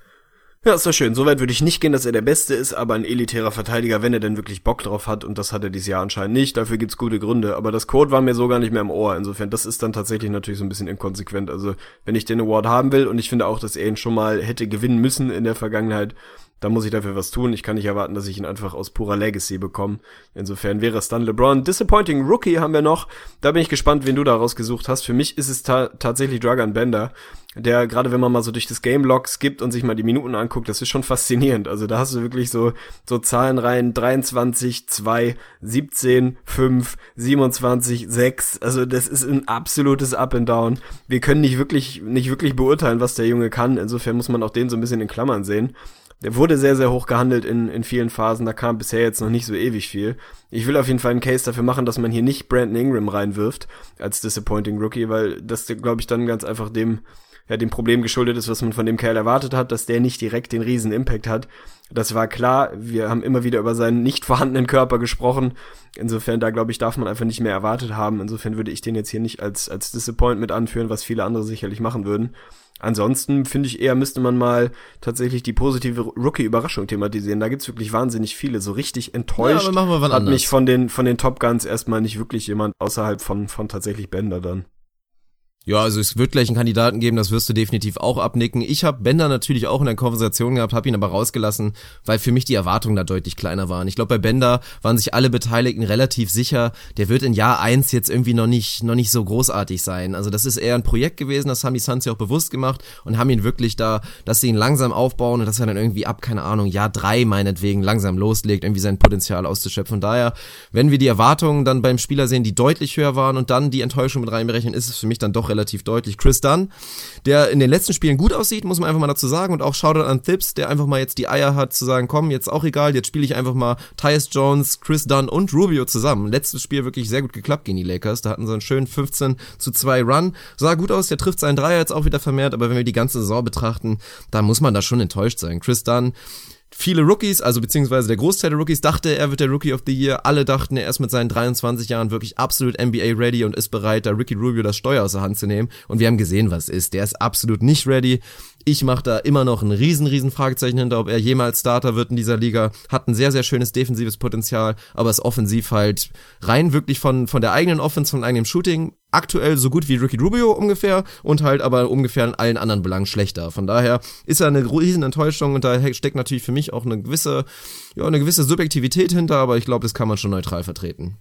Ja, ist doch schön. Soweit würde ich nicht gehen, dass er der Beste ist, aber ein elitärer Verteidiger, wenn er denn wirklich Bock drauf hat, und das hat er dieses Jahr anscheinend nicht, dafür gibt's gute Gründe. Aber das Code war mir so gar nicht mehr im Ohr. Insofern, das ist dann tatsächlich natürlich so ein bisschen inkonsequent. Also, wenn ich den Award haben will, und ich finde auch, dass er ihn schon mal hätte gewinnen müssen in der Vergangenheit, da muss ich dafür was tun. Ich kann nicht erwarten, dass ich ihn einfach aus purer Legacy bekomme. Insofern wäre es dann LeBron. Disappointing Rookie haben wir noch. Da bin ich gespannt, wen du da rausgesucht hast. Für mich ist es ta tatsächlich Dragan Bender, der gerade wenn man mal so durch das Game Log skippt und sich mal die Minuten anguckt, das ist schon faszinierend. Also da hast du wirklich so so Zahlen rein 23, 2, 17, 5, 27, 6. Also das ist ein absolutes Up and Down. Wir können nicht wirklich nicht wirklich beurteilen, was der Junge kann. Insofern muss man auch den so ein bisschen in Klammern sehen. Der wurde sehr, sehr hoch gehandelt in, in vielen Phasen. Da kam bisher jetzt noch nicht so ewig viel. Ich will auf jeden Fall einen Case dafür machen, dass man hier nicht Brandon Ingram reinwirft als Disappointing Rookie, weil das, glaube ich, dann ganz einfach dem, ja, dem Problem geschuldet ist, was man von dem Kerl erwartet hat, dass der nicht direkt den riesen Impact hat. Das war klar. Wir haben immer wieder über seinen nicht vorhandenen Körper gesprochen. Insofern, da glaube ich, darf man einfach nicht mehr erwartet haben. Insofern würde ich den jetzt hier nicht als, als Disappointment anführen, was viele andere sicherlich machen würden. Ansonsten finde ich eher, müsste man mal tatsächlich die positive Rookie-Überraschung thematisieren. Da gibt's wirklich wahnsinnig viele. So richtig enttäuscht Ja, hat anders. mich von den, von den Top Guns erstmal nicht wirklich jemand außerhalb von, von tatsächlich Bender dann. Ja, also es wird gleich einen Kandidaten geben, das wirst du definitiv auch abnicken. Ich habe Bender natürlich auch in der Konversation gehabt, habe ihn aber rausgelassen, weil für mich die Erwartungen da deutlich kleiner waren. Ich glaube, bei Bender waren sich alle Beteiligten relativ sicher, der wird in Jahr eins jetzt irgendwie noch nicht, noch nicht so großartig sein. Also das ist eher ein Projekt gewesen, das haben die Suns ja auch bewusst gemacht und haben ihn wirklich da, dass sie ihn langsam aufbauen und dass er dann irgendwie ab, keine Ahnung, Jahr drei meinetwegen langsam loslegt, irgendwie sein Potenzial auszuschöpfen. Von daher, wenn wir die Erwartungen dann beim Spieler sehen, die deutlich höher waren und dann die Enttäuschung mit reinberechnen, ist es für mich dann doch relativ deutlich. Chris Dunn, der in den letzten Spielen gut aussieht, muss man einfach mal dazu sagen. Und auch Shoutout an Thips, der einfach mal jetzt die Eier hat zu sagen, komm, jetzt auch egal, jetzt spiele ich einfach mal Tyus Jones, Chris Dunn und Rubio zusammen. Letztes Spiel wirklich sehr gut geklappt gegen die Lakers. Da hatten sie einen schönen 15 zu 2 Run. Sah gut aus, der trifft seinen Dreier jetzt auch wieder vermehrt, aber wenn wir die ganze Saison betrachten, da muss man da schon enttäuscht sein. Chris Dunn, viele Rookies, also beziehungsweise der Großteil der Rookies dachte, er wird der Rookie of the Year. Alle dachten, er ist mit seinen 23 Jahren wirklich absolut NBA ready und ist bereit, da Ricky Rubio das Steuer aus der Hand zu nehmen. Und wir haben gesehen, was ist. Der ist absolut nicht ready. Ich mache da immer noch ein riesen, riesen Fragezeichen hinter, ob er jemals Starter wird in dieser Liga. Hat ein sehr, sehr schönes defensives Potenzial, aber ist offensiv halt rein wirklich von, von der eigenen Offense, von eigenem Shooting aktuell so gut wie Ricky Rubio ungefähr und halt aber ungefähr in allen anderen Belangen schlechter. Von daher ist er eine riesen Enttäuschung und da steckt natürlich für mich auch eine gewisse, ja, eine gewisse Subjektivität hinter, aber ich glaube, das kann man schon neutral vertreten.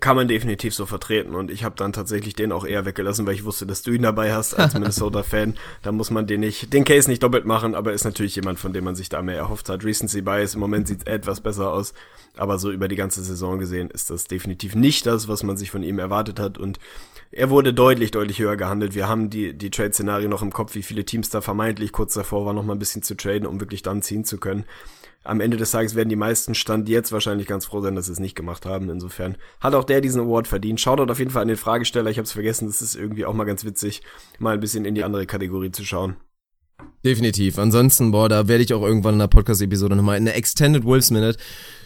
Kann man definitiv so vertreten und ich habe dann tatsächlich den auch eher weggelassen, weil ich wusste, dass du ihn dabei hast als Minnesota-Fan. Da muss man den nicht, den Case nicht doppelt machen, aber ist natürlich jemand, von dem man sich da mehr erhofft hat. Recency Bias, im Moment sieht etwas besser aus, aber so über die ganze Saison gesehen ist das definitiv nicht das, was man sich von ihm erwartet hat und er wurde deutlich, deutlich höher gehandelt. Wir haben die, die Trade-Szenario noch im Kopf, wie viele Teams da vermeintlich kurz davor waren, noch mal ein bisschen zu traden, um wirklich dann ziehen zu können am Ende des Tages werden die meisten Stand jetzt wahrscheinlich ganz froh sein, dass sie es nicht gemacht haben. Insofern hat auch der diesen Award verdient. Shoutout auf jeden Fall an den Fragesteller. Ich habe es vergessen. Das ist irgendwie auch mal ganz witzig, mal ein bisschen in die andere Kategorie zu schauen. Definitiv. Ansonsten, boah, da werde ich auch irgendwann in einer Podcast-Episode nochmal in der Extended Wolves Minute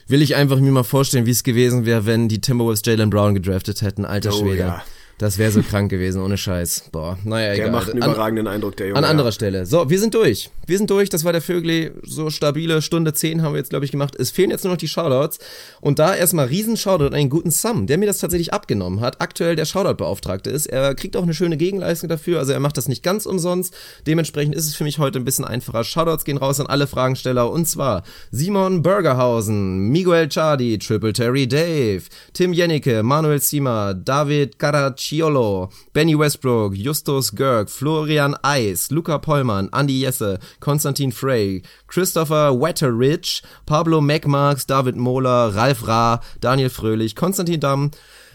will ich einfach mir mal vorstellen, wie es gewesen wäre, wenn die Timberwolves Jalen Brown gedraftet hätten. Alter Oh, Schwede. ja. Das wäre so krank gewesen, ohne Scheiß. Boah, naja, Der egal. macht einen An- überragenden Eindruck, der Junge. An ja. anderer Stelle. So, wir sind durch. Wir sind durch. Das war der Vögli. So stabile Stunde 10 haben wir jetzt, glaube ich, gemacht. Es fehlen jetzt nur noch die Shoutouts. Und da erstmal riesen Shoutout an den guten Sam, der mir das tatsächlich abgenommen hat. Aktuell der Shoutout-Beauftragte ist. Er kriegt auch eine schöne Gegenleistung dafür. Also er macht das nicht ganz umsonst. Dementsprechend ist es für mich heute ein bisschen einfacher. Shoutouts gehen raus an alle Fragensteller. Und zwar Simon Burgerhausen, Miguel Chardi, Triple Terry Dave, Tim Jennecke, Manuel Sima, David Caracciolo, Benny Westbrook, Justus Görg, Florian Eis, Luca Pollmann, Andy Jesse, Konstantin Frey, Christopher Wetterich, Pablo Megmarks, David Mohler, Ralf Ra, Daniel Fröhlich, Konstantin Damm,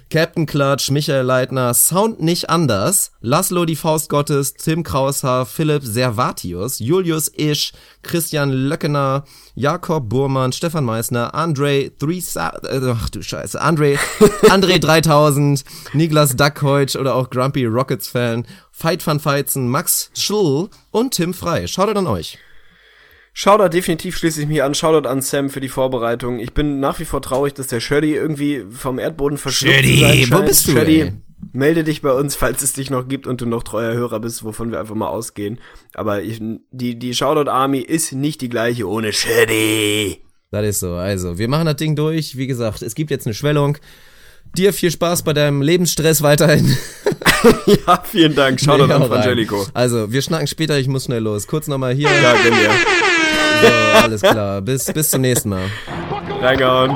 Captain Clutch, Michael Leitner, Sound nicht anders, Laszlo die Faust Gottes, Tim Kraushaar, Philipp Servatius, Julius Isch, Christian Löckener, Jakob Burmann, Stefan Meissner, Andre 3000, äh, ach du Scheiße, Andre, Andre 3000, Niklas Duckheutsch oder auch Grumpy Rockets Fan, Veit van Veizen, Max Schlull und Tim Frei. Schaut an euch. Shoutout definitiv schließe ich mich an. Shoutout an Sam für die Vorbereitung. Ich bin nach wie vor traurig, dass der Shreddy irgendwie vom Erdboden zu sein wo bist du, Shreddy, ey? melde dich bei uns, falls es dich noch gibt und du noch treuer Hörer bist, wovon wir einfach mal ausgehen. Aber ich, die, die Shoutout Army ist nicht die gleiche ohne Shreddy. Das ist so. Also, wir machen das Ding durch. Wie gesagt, es gibt jetzt eine Schwellung. Dir viel Spaß bei deinem Lebensstress weiterhin. ja, vielen Dank. Shoutout Nee, an. Frangelico. Also, wir schnacken später. Ich muss schnell los. Kurz nochmal hier. Ja, gönn dir alles klar. Bis, bis zum nächsten Mal. Reingehauen.